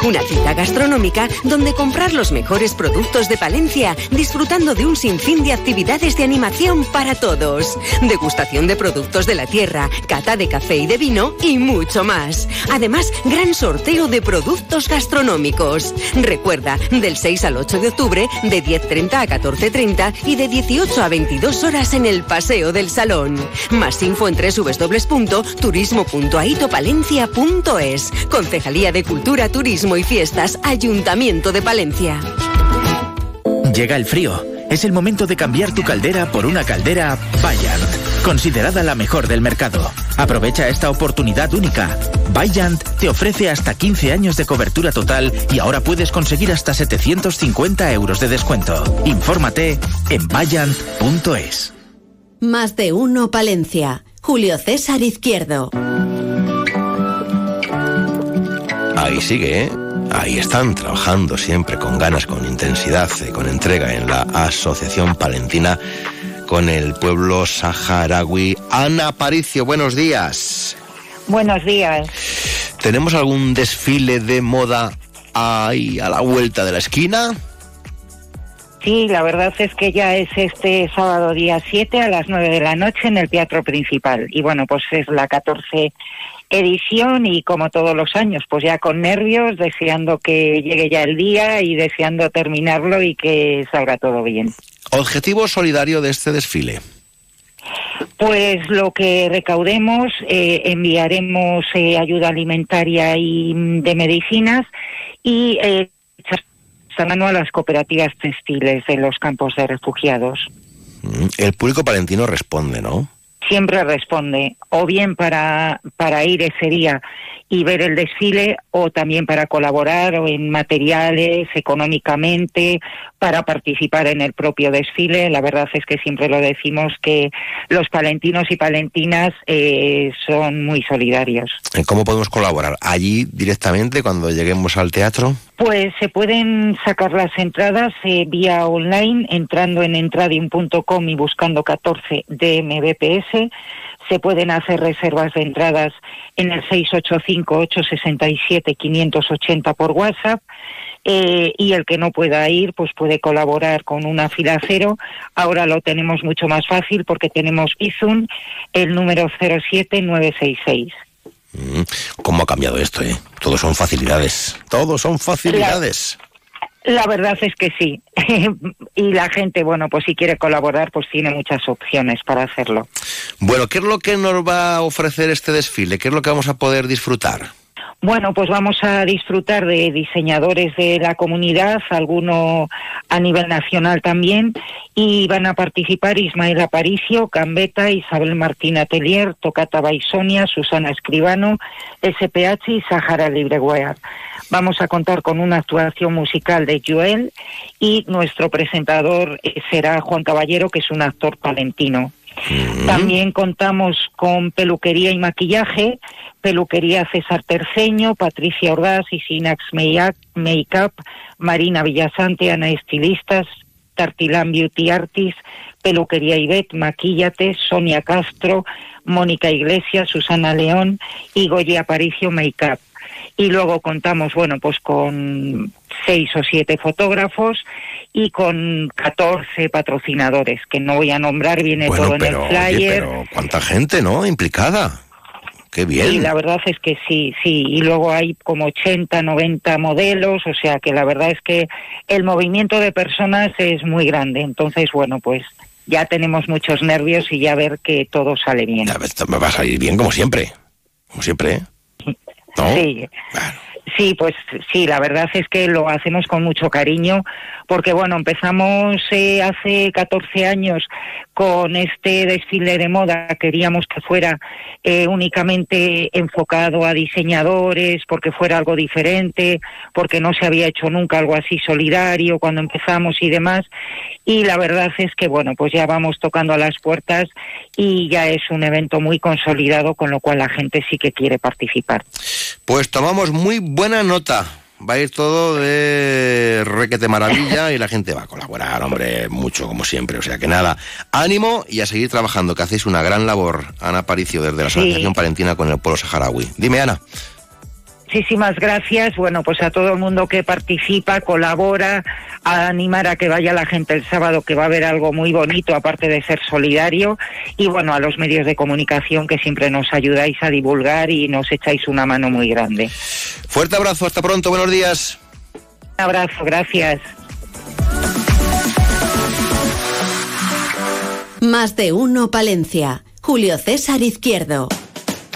Una cita gastronómica donde comprar los mejores productos de Palencia, disfrutando de un sinfín de actividades de animación para todos. Degustación de productos de la tierra, cata de café y de vino y mucho más. Además, gran sorteo de productos gastronómicos. Recuerda, del 6 al 8 de octubre, de 10.30 a 14.30 y de 18 a 22 horas en el Paseo del Salón. Más info en www.turismo.aitopalencia.es. Concejalía de Cultura, Turismo y Fiestas, Ayuntamiento de Palencia. Llega el frío. Es el momento de cambiar tu caldera por una caldera Bayant, considerada la mejor del mercado. Aprovecha esta oportunidad única. Bayant te ofrece hasta 15 años de cobertura total y ahora puedes conseguir hasta 750 euros de descuento. Infórmate en bayant.es. Más de uno Palencia. Julio César Izquierdo. Ahí sigue, ¿eh? Ahí están trabajando siempre con ganas, con intensidad, eh, con entrega en la Asociación Palentina con el pueblo saharaui. Ana Paricio, buenos días. Buenos días. ¿Tenemos algún desfile de moda ahí a la vuelta de la esquina? Sí, la verdad es que ya es este sábado día 7 a las 9 de la noche en el Teatro Principal. Y bueno, pues es la 14 edición y como todos los años, pues ya con nervios, deseando que llegue ya el día y deseando terminarlo y que salga todo bien. Objetivo solidario de este desfile. Pues lo que recaudemos eh, enviaremos eh, ayuda alimentaria y mm, de medicinas y eh, mano a las cooperativas textiles de los campos de refugiados. Mm, El público palentino responde, ¿no? Siempre responde, o bien para, para ir ese día y ver el desfile o también para colaborar o en materiales, económicamente, para participar en el propio desfile. La verdad es que siempre lo decimos que los palentinos y palentinas eh, son muy solidarios. ¿Cómo podemos colaborar? ¿Allí directamente cuando lleguemos al teatro? Pues se pueden sacar las entradas eh, vía online entrando en entradium.com y buscando 14 DMBPS se pueden hacer reservas de entradas en el 685-867-580 por WhatsApp. Eh, y el que no pueda ir, pues puede colaborar con una fila cero. Ahora lo tenemos mucho más fácil porque tenemos Bizum, el número 07966. Mm, ¿Cómo ha cambiado esto? Eh? Todos son facilidades. Todos son facilidades. La verdad es que sí. y la gente, bueno, pues si quiere colaborar, pues tiene muchas opciones para hacerlo. Bueno, ¿qué es lo que nos va a ofrecer este desfile? ¿Qué es lo que vamos a poder disfrutar? Bueno, pues vamos a disfrutar de diseñadores de la comunidad, alguno a nivel nacional también, y van a participar Ismael Aparicio, Cambeta, Isabel Martín Atelier, Tocata Baisonia, Susana Escribano, SPH y Sahara Librewear. Vamos a contar con una actuación musical de Joel y nuestro presentador será Juan Caballero, que es un actor palentino. También contamos con peluquería y maquillaje, peluquería César Terceño, Patricia Ordaz y Sinax Makeup, Marina Villasante, Ana Estilistas, Tartilán Beauty Artist, Peluquería Ivette, Maquillate, Sonia Castro, Mónica Iglesias, Susana León y Goya Aparicio Makeup y luego contamos, bueno, pues con seis o siete fotógrafos y con 14 patrocinadores, que no voy a nombrar, viene todo en el flyer. pero cuánta gente, ¿no? Implicada. Qué bien. Sí, la verdad es que sí, sí. Y luego hay como 80, 90 modelos, o sea que la verdad es que el movimiento de personas es muy grande. Entonces, bueno, pues ya tenemos muchos nervios y ya ver que todo sale bien. me va a salir bien como siempre. Como siempre, ¿eh? Sí. Sí, pues sí, la verdad es que lo hacemos con mucho cariño, porque bueno, empezamos eh, hace 14 años con este desfile de moda, queríamos que fuera eh, únicamente enfocado a diseñadores, porque fuera algo diferente, porque no se había hecho nunca algo así solidario cuando empezamos y demás, y la verdad es que bueno, pues ya vamos tocando a las puertas y ya es un evento muy consolidado, con lo cual la gente sí que quiere participar. Pues tomamos muy buena nota. Va a ir todo de requete maravilla y la gente va a colaborar, hombre, mucho como siempre. O sea que nada, ánimo y a seguir trabajando, que hacéis una gran labor, Ana Paricio, desde la Asociación Palentina con el pueblo saharaui. Dime, Ana. Muchísimas gracias. Bueno, pues a todo el mundo que participa, colabora, a animar a que vaya la gente el sábado, que va a haber algo muy bonito, aparte de ser solidario. Y bueno, a los medios de comunicación que siempre nos ayudáis a divulgar y nos echáis una mano muy grande. Fuerte abrazo, hasta pronto, buenos días. Un abrazo, gracias. Más de uno, Palencia. Julio César Izquierdo.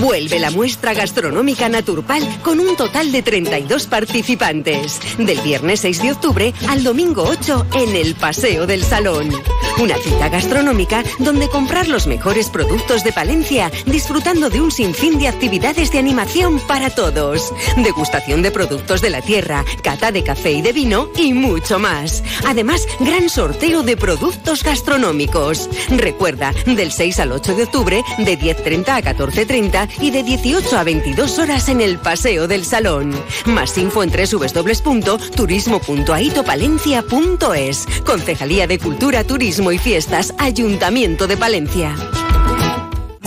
Vuelve la muestra gastronómica Naturpal con un total de 32 participantes. Del viernes 6 de octubre al domingo 8 en el Paseo del Salón. Una cita gastronómica donde comprar los mejores productos de Palencia, disfrutando de un sinfín de actividades de animación para todos. Degustación de productos de la tierra, cata de café y de vino y mucho más. Además, gran sorteo de productos gastronómicos. Recuerda, del 6 al 8 de octubre, de 10.30 a 14.30 y de 18 a 22 horas en el Paseo del Salón. Más info en www.turismo.aitopalencia.es. Concejalía de Cultura, Turismo y Fiestas, Ayuntamiento de Palencia.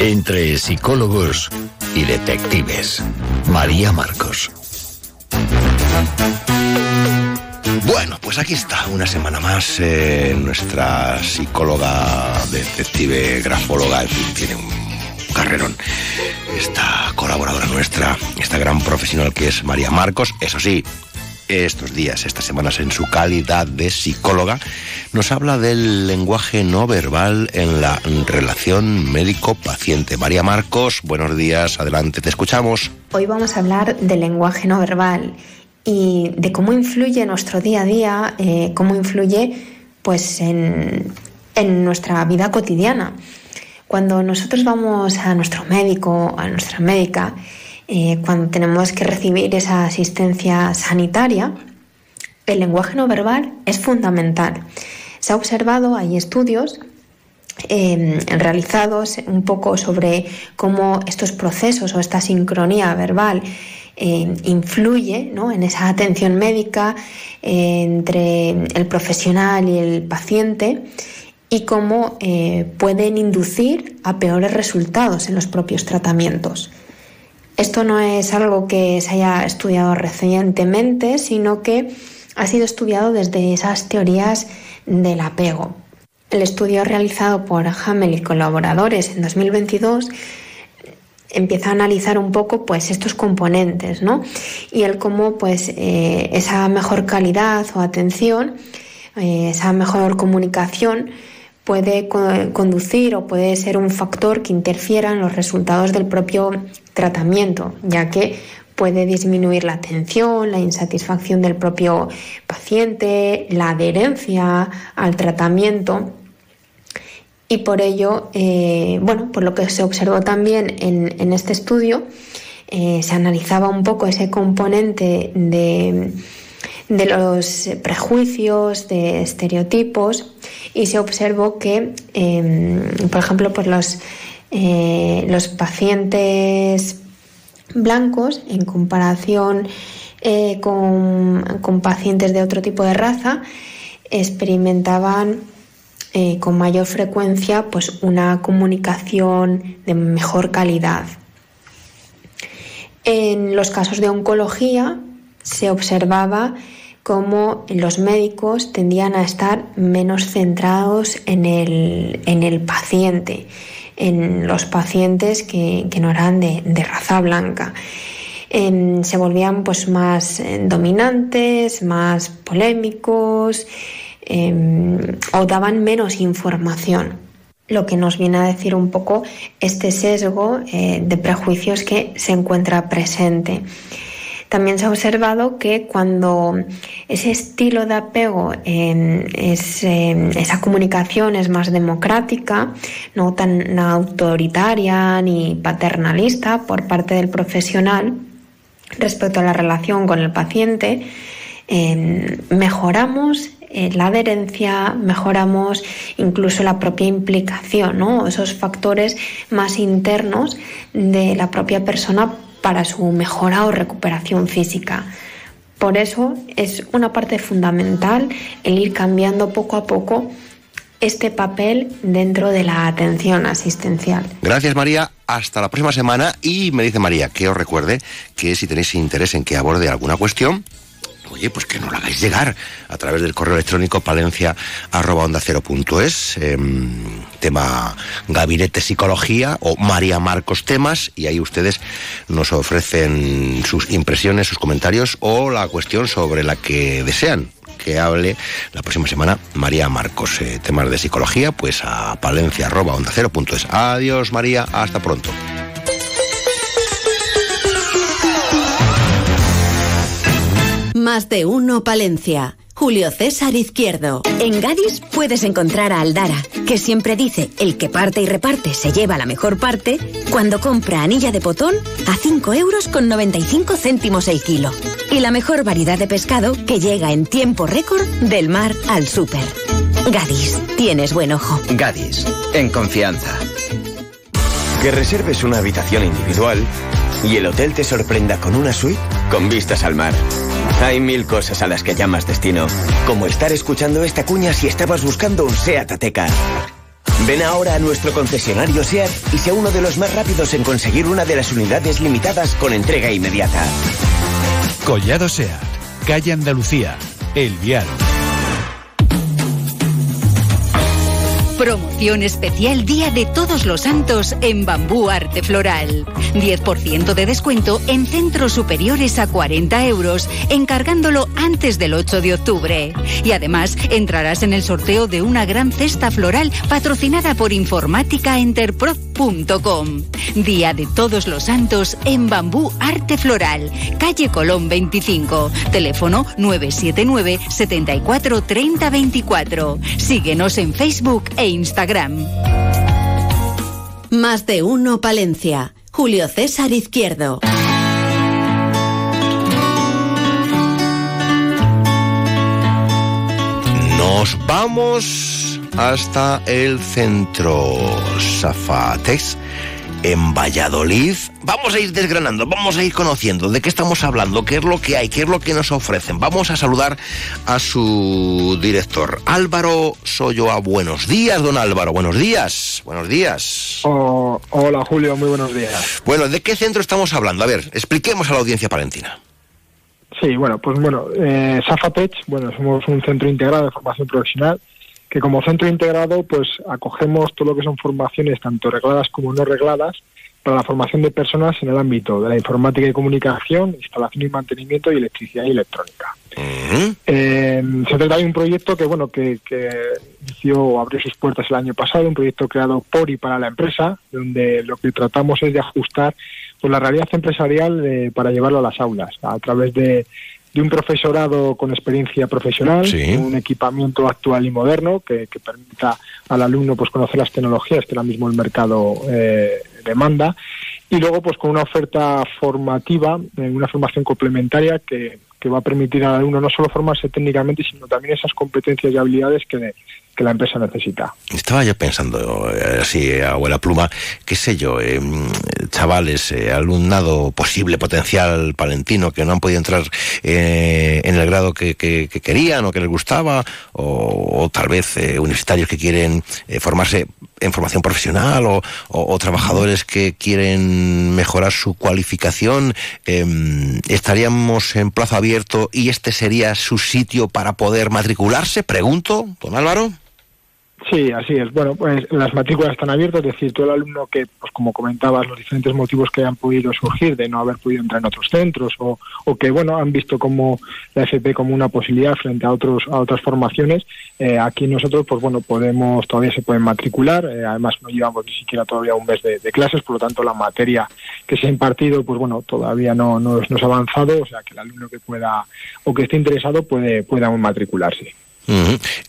Entre psicólogos y detectives. María Marcos. Bueno, pues aquí está, una semana más, eh, nuestra psicóloga, detective, grafóloga, en fin, tiene un carrerón. Esta colaboradora nuestra, esta gran profesional que es María Marcos, eso sí, estos días, estas semanas, en su calidad de psicóloga, nos habla del lenguaje no verbal en la relación médico-paciente. María Marcos, buenos días, adelante, te escuchamos. Hoy vamos a hablar del lenguaje no verbal y de cómo influye nuestro día a día, eh, cómo influye pues en, en nuestra vida cotidiana. Cuando nosotros vamos a nuestro médico, a nuestra médica, eh, cuando tenemos que recibir esa asistencia sanitaria, el lenguaje no verbal es fundamental. Se ha observado, hay estudios eh, realizados un poco sobre cómo estos procesos o esta sincronía verbal eh, influye ¿no? en esa atención médica eh, entre el profesional y el paciente y cómo pueden inducir a peores resultados en los propios tratamientos. Esto no es algo que se haya estudiado recientemente, sino que ha sido estudiado desde esas teorías del apego. El estudio realizado por Hamel y colaboradores en 2022 empieza a analizar un poco pues estos componentes, ¿no? Y el cómo pues eh, esa mejor calidad o atención, eh, esa mejor comunicación puede conducir o puede ser un factor que interfiera en los resultados del propio tratamiento, ya que puede disminuir la atención, la insatisfacción del propio paciente, la adherencia al tratamiento. Y por ello, eh, bueno, por lo que se observó también en, este estudio, eh, se analizaba un poco ese componente de de los prejuicios, de estereotipos y se observó que, em, por ejemplo, pues los, eh, los pacientes blancos en comparación eh, con, con, pacientes de otro tipo de raza experimentaban eh, con mayor frecuencia pues una comunicación de mejor calidad. En los casos de oncología se observaba cómo los médicos tendían a estar menos centrados en el, paciente, en los pacientes que, no eran de, raza blanca. Em, se volvían pues más eh, dominantes, más polémicos em, o daban menos información lo que nos viene a decir un poco este sesgo eh, de prejuicios que se encuentra presente. También se ha observado que cuando ese estilo de apego, es, esa comunicación es más democrática, no tan autoritaria ni paternalista por parte del profesional respecto a la relación con el paciente, mejoramos eh, la adherencia, mejoramos incluso la propia implicación, esos factores más internos de la propia persona para su mejora o recuperación física. Por eso es una parte fundamental el ir cambiando poco a poco este papel dentro de la atención asistencial. Gracias María, hasta la próxima semana y me dice María que os recuerde que si tenéis interés en que aborde alguna cuestión, oye, pues que nos lo hagáis llegar a través del correo electrónico palencia onda em, tema gabinete psicología o María Marcos temas y ahí ustedes nos ofrecen sus impresiones, sus comentarios o la cuestión sobre la que desean que hable la próxima semana María Marcos. Eh, temas de psicología, pues a palencia. Adiós María, hasta pronto. Más de uno Palencia. Julio César Izquierdo. En Gadis puedes encontrar a Aldara, que siempre dice el que parte y reparte se lleva la mejor parte, cuando compra anilla de potón a 5 euros con 95 céntimos el kilo. Y la mejor variedad de pescado que llega en tiempo récord del mar al súper. Gadis, tienes buen ojo. Gadis, en confianza. Que reserves una habitación individual y el hotel te sorprenda con una suite con vistas al mar. Hay mil cosas a las que llamas destino, como estar escuchando esta cuña si estabas buscando un SEAT Ateca. Ven ahora a nuestro concesionario SEAT y sea uno de los más rápidos en conseguir una de las unidades limitadas con entrega inmediata. Collado SEAT, calle Andalucía, El Vial. Promoción especial Día de Todos los Santos en Bambú Arte Floral. 10% de descuento en centros superiores a 40 euros, encargándolo antes del 8 de octubre. Y además entrarás en el sorteo de una gran cesta floral patrocinada por informáticaenterprof.com. Día de Todos los Santos en Bambú Arte Floral, calle Colón 25, teléfono 979 74 30 24. Síguenos en Facebook e Instagram. Más de uno Palencia. Julio César Izquierdo. Nos vamos hasta el centro Zafatex en Valladolid. Vamos a ir desgranando, vamos a ir conociendo de qué estamos hablando, qué es lo que hay, qué es lo que nos ofrecen. Vamos a saludar a su director, Álvaro Soyoa. Buenos días, don Álvaro, buenos días. Buenos días. Oh, hola, Julio, muy buenos días. Bueno, ¿de qué centro estamos hablando? A ver, expliquemos a la audiencia palentina. Sí, bueno, pues bueno, eh, Safatech, bueno, somos un centro integrado de formación profesional que como centro integrado pues acogemos todo lo que son formaciones tanto regladas como no regladas para la formación de personas en el ámbito de la informática y comunicación, instalación y mantenimiento y electricidad y electrónica. Eh, se trata de un proyecto que bueno que, que inició abrió sus puertas el año pasado, un proyecto creado por y para la empresa, donde lo que tratamos es de ajustar pues, la realidad empresarial eh, para llevarlo a las aulas a través de de un profesorado con experiencia profesional, un equipamiento actual y moderno que, que, permita al alumno pues conocer las tecnologías que ahora mismo el mercado eh, demanda y luego pues con una oferta formativa, eh, una formación complementaria que, que va a permitir al alumno no solo formarse técnicamente, sino también esas competencias y habilidades que, que la empresa necesita. Estaba yo pensando, eh, así, abuela pluma, qué sé yo, eh, chavales, eh, alumnado posible, potencial palentino, que no han podido entrar eh, en el grado que, que, que, querían o que les gustaba, o, o tal vez eh, universitarios que quieren formarse en formación profesional o, trabajadores que quieren mejorar su cualificación, eh, estaríamos en plazo abierto y este sería su sitio para poder matricularse, pregunto, don Álvaro. Sí, así es. Bueno, pues las matrículas están abiertas, es decir, todo el alumno que, pues como comentabas, los diferentes motivos que han podido surgir de no haber podido entrar en otros centros o, o que, bueno, han visto como la FP como una posibilidad frente a otros a otras formaciones, eh, aquí nosotros, pues bueno, podemos, todavía se pueden matricular, eh, además no llevamos ni siquiera todavía un mes de, clases, por lo tanto la materia que se ha impartido, pues bueno, todavía no, no, no es avanzado, o sea que el alumno que pueda o que esté interesado puede, puede aún matricularse.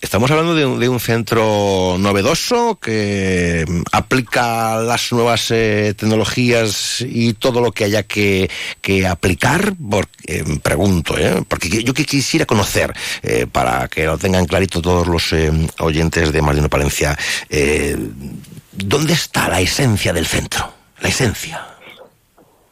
Estamos hablando de un, de un, centro novedoso que aplica las nuevas eh, tecnologías y todo lo que haya que, que aplicar. Porque, eh, pregunto, ¿eh? porque yo que quisiera conocer, eh, para que lo tengan clarito todos los eh, oyentes de Marino Palencia, ¿dónde está la esencia del centro? La esencia.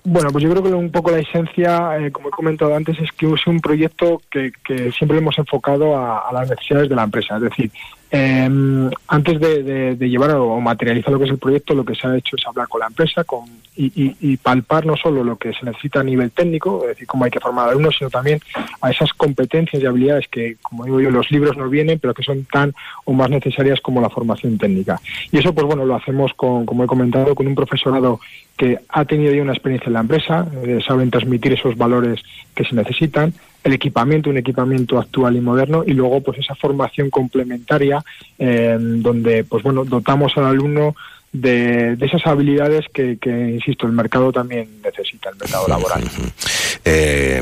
Bueno, pues yo creo que un poco la esencia, eh, como he comentado antes, es que es un proyecto que, que siempre hemos enfocado a, a, las necesidades de la empresa. Es decir, eh, antes de, llevar o materializar lo que es el proyecto, lo que se ha hecho es hablar con la empresa con, y, y, palpar no solo lo que se necesita a nivel técnico, es decir, cómo hay que formar alumnos, sino también a esas competencias y habilidades que, como digo yo, los libros no vienen, pero que son tan o más necesarias como la formación técnica. Y eso, pues bueno, lo hacemos con, como he comentado, con un profesorado que ha tenido ya una experiencia en la empresa, eh, saben transmitir esos valores que se necesitan, el equipamiento, un equipamiento actual y moderno, y luego pues esa formación complementaria eh, donde pues bueno dotamos al alumno de, de esas habilidades que, que, insisto, el mercado también necesita. al mercado laboral. Eh,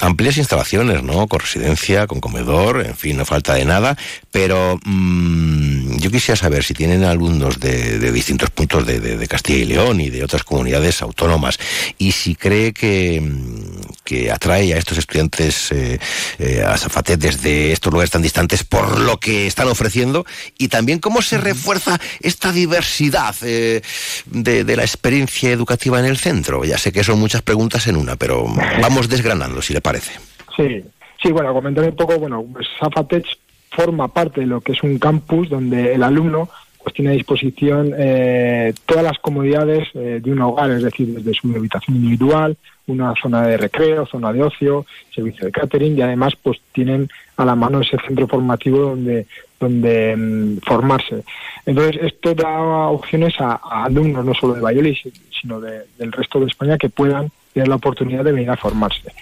amplias instalaciones, ¿no? Con residencia, con comedor, en fin, no falta de nada, pero mm, yo quisiera saber si tienen alumnos de, de distintos puntos de, Castilla y León y de otras comunidades autónomas y si cree que, mm, que atrae a estos estudiantes eh, eh, a Zafatet desde estos lugares tan distantes por lo que están ofreciendo y también cómo se refuerza esta diversidad eh, de, de la experiencia educativa en el centro. Ya sé que son muchas preguntas en una, pero vamos desgranando, si le parece. Sí, sí, bueno, comentar un poco, bueno, pues Zafatech forma parte de lo que es un campus donde el alumno tiene a disposición eh, todas las comodidades eh, de un hogar, es decir, desde su habitación individual, una zona de recreo, zona de ocio, servicio de catering y además pues tienen a la mano ese centro formativo donde donde mm, formarse. Entonces esto da opciones a, alumnos no solo de Valladolid sino de- del resto de España que puedan tener la oportunidad de venir a formarse.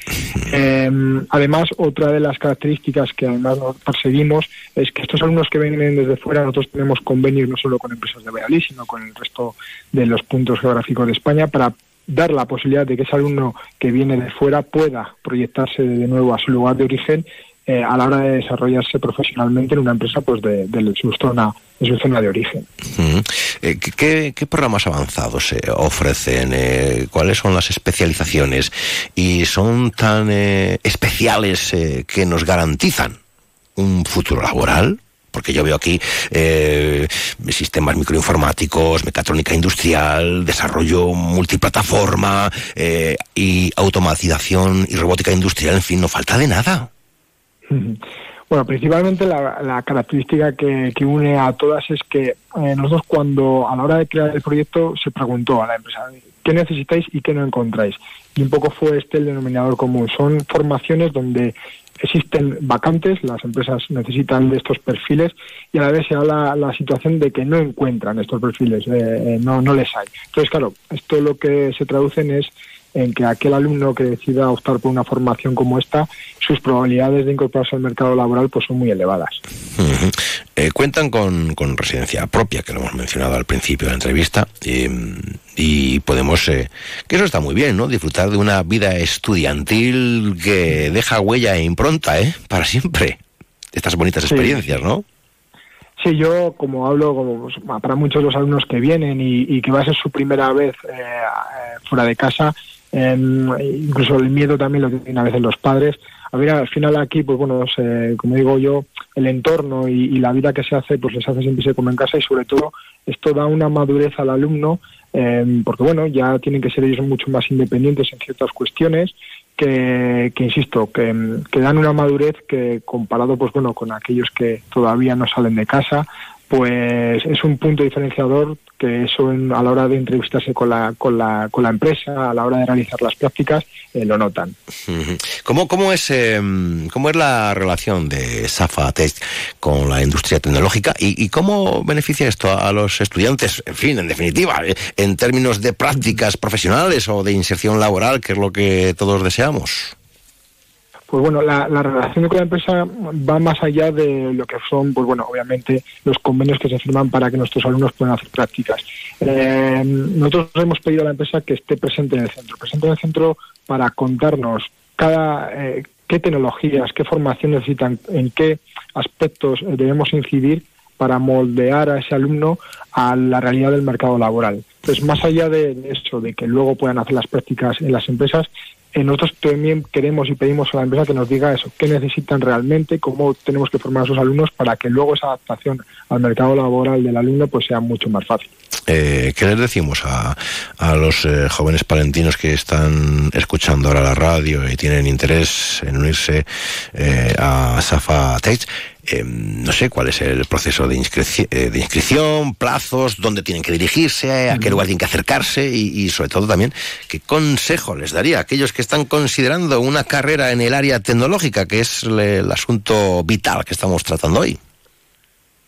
Eh, además, otra de las características que además nos perseguimos es que estos alumnos que vienen desde fuera, nosotros tenemos convenios no solo con empresas de Valladolid, sino con el resto de los puntos geográficos de España para dar la posibilidad de que ese alumno que viene de fuera pueda proyectarse de nuevo a su lugar de origen eh, a la hora de desarrollarse profesionalmente en una empresa pues de su zona de su zona de origen. Eh, ¿qué- ¿qué, qué programas avanzados se ofrecen? Eh, ¿Cuáles son las especializaciones? ¿Y son tan eh, especiales eh, que nos garantizan un futuro laboral? Porque yo veo aquí eh, sistemas microinformáticos, mecatrónica industrial, desarrollo multiplataforma y automatización y robótica industrial, en fin, no falta de nada. Bueno, principalmente la, característica que, que une a todas es que eh, nosotros cuando a la hora de crear el proyecto se preguntó a la empresa qué necesitáis y qué no encontráis. Y un poco fue este el denominador común. Son formaciones donde existen vacantes, las empresas necesitan de estos perfiles y a la vez se habla la situación de que no encuentran estos perfiles, eh, eh, no, no les hay. Entonces, claro, esto lo que se traducen es en que aquel alumno que decida optar por una formación como esta, sus probabilidades de incorporarse al mercado laboral pues son muy elevadas. Eh, cuentan con, con residencia propia, que lo hemos mencionado al principio de la entrevista, eh, y podemos, eh, que eso está muy bien, ¿no? Disfrutar de una vida estudiantil que deja huella e impronta, ¿eh? Para siempre. Estas bonitas Sí. experiencias, ¿no? Sí, yo como hablo como, pues, para muchos de los alumnos que vienen y, y que va a ser su primera vez eh, eh, fuera de casa, em, incluso el miedo también lo tienen a veces los padres. A ver, al final aquí, pues bueno, se- como digo yo, el entorno y, la vida que se hace, pues les hace sentirse como en casa y sobre todo esto da una madurez al alumno, em, porque bueno, ya tienen que ser ellos mucho más independientes en ciertas cuestiones que, que insisto, que, mm, que dan una madurez que comparado pues bueno con aquellos que todavía no salen de casa, pues es un punto diferenciador que eso en- a la hora de entrevistarse con la, con la, con la empresa, a la hora de realizar las prácticas, eh, lo notan. ¿Cómo, cómo, es, eh, ¿Cómo es la relación de Safa Tech con la industria tecnológica y, y cómo beneficia esto a, a los estudiantes, en fin, en definitiva, eh, en términos de prácticas profesionales o de inserción laboral, que es lo que todos deseamos? Pues bueno, la, la relación con la empresa va más allá de lo que son, pues bueno, obviamente los convenios que se firman para que nuestros alumnos puedan hacer prácticas. Eh, nosotros hemos pedido a la empresa que esté presente en el centro, presente en el centro para contarnos cada eh, qué tecnologías, qué formación necesitan, en qué aspectos eh, debemos incidir para moldear a ese alumno a la realidad del mercado laboral. Entonces, más allá de eso, de que luego puedan hacer las prácticas en las empresas, nosotros también queremos y pedimos a la empresa que nos diga eso, qué necesitan realmente, cómo tenemos que formar a esos alumnos para que luego esa adaptación al mercado laboral del alumno pues sea mucho más fácil. Eh, ¿Qué les decimos a, los eh, jóvenes palentinos que están escuchando ahora la radio y tienen interés en unirse eh, a Safa Tech? Eh, no sé cuál es el proceso de, inscrici- eh, de inscripción, plazos, dónde tienen que dirigirse, a qué lugar tienen que acercarse y, y sobre todo también qué consejo les daría a aquellos que están considerando una carrera en el área tecnológica, que es el asunto vital que estamos tratando hoy.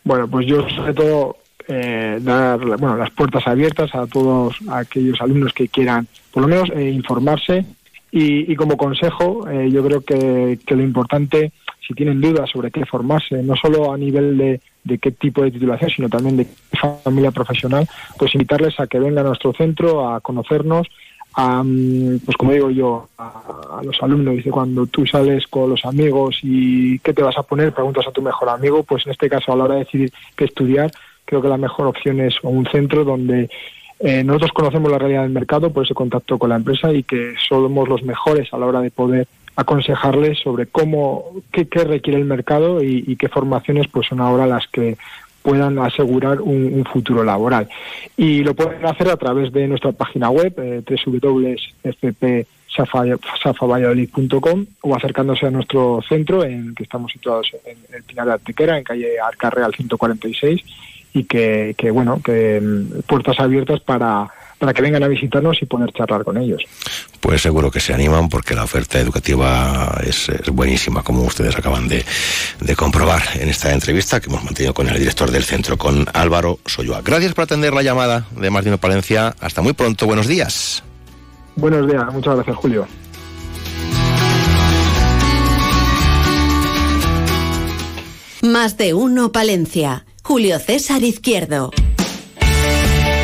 Bueno, pues yo sobre todo eh, dar bueno, las puertas abiertas a todos aquellos alumnos que quieran, por lo menos, eh, informarse. Y, y como consejo, eh, yo creo que, que lo importante, si tienen dudas sobre qué formarse, no solo a nivel de, de qué tipo de titulación, sino también de qué familia profesional, pues invitarles a que vengan a nuestro centro, a conocernos, pues como digo yo, a, los alumnos, dice, cuando tú sales con los amigos y qué te vas a poner, preguntas a tu mejor amigo, pues en este caso a la hora de decidir qué estudiar, creo que la mejor opción es un centro donde eh, nosotros conocemos la realidad del mercado por ese contacto con la empresa y que somos los mejores a la hora de poder aconsejarles sobre cómo, qué, requiere el mercado y, qué formaciones pues son ahora las que puedan asegurar un, futuro laboral. Y lo pueden hacer a través de nuestra página web, eh, www.fpsafavalladolid.com o acercándose a nuestro centro, en que estamos situados en el Pinar de Artequera, en calle Arcarreal 146, y que, que bueno, que mm, puertas abiertas para para que vengan a visitarnos y poder charlar con ellos. Pues seguro que se animan porque la oferta educativa es, buenísima, como ustedes acaban de, comprobar en esta entrevista que hemos mantenido con el director del centro, con Álvaro Soyoa. Gracias por atender la llamada de Martino Palencia. Hasta muy pronto. Buenos días. Buenos días. Muchas gracias, Julio. Más de uno, Palencia. Julio César Izquierdo.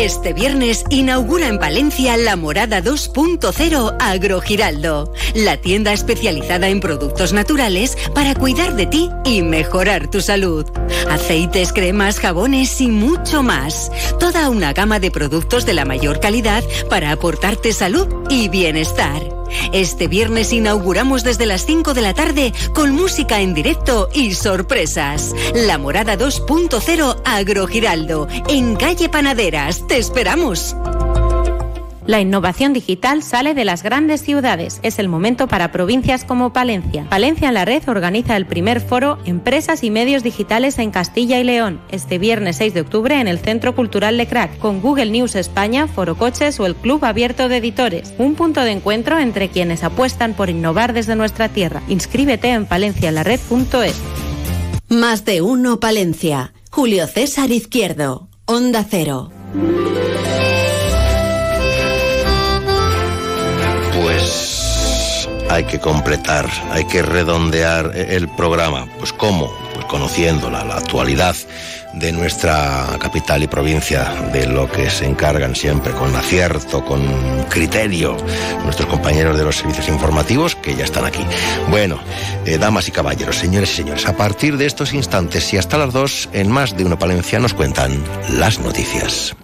Este viernes inaugura en Palencia la Morada 2.0 Agrogiraldo, la tienda especializada en productos naturales para cuidar de ti y mejorar tu salud. Aceites, cremas, jabones y mucho más. Toda una gama de productos de la mayor calidad para aportarte salud y bienestar. Este viernes inauguramos desde las 5 de la tarde con música en directo y sorpresas. La Morada 2.0 Agrogiraldo, en calle Panaderas. ¡Te esperamos! La innovación digital sale de las grandes ciudades. Es el momento para provincias como Palencia. Palencia en la Red organiza el primer foro Empresas y Medios Digitales en Castilla y León, este viernes 6 de octubre en el Centro Cultural Lecrac, con Google News España, Foro Coches o el Club Abierto de Editores. Un punto de encuentro entre quienes apuestan por innovar desde nuestra tierra. Inscríbete en palencialared.es. Más de uno Palencia. Julio César Izquierdo. Onda Cero. Hay que completar, hay que redondear el programa. Pues ¿cómo? Pues conociendo la, actualidad de nuestra capital y provincia, de lo que se encargan siempre con acierto, con criterio, nuestros compañeros de los servicios informativos que ya están aquí. Bueno, eh, damas y caballeros, señores y señores, a partir de estos instantes y hasta las dos, en más de una Palencia nos cuentan las noticias.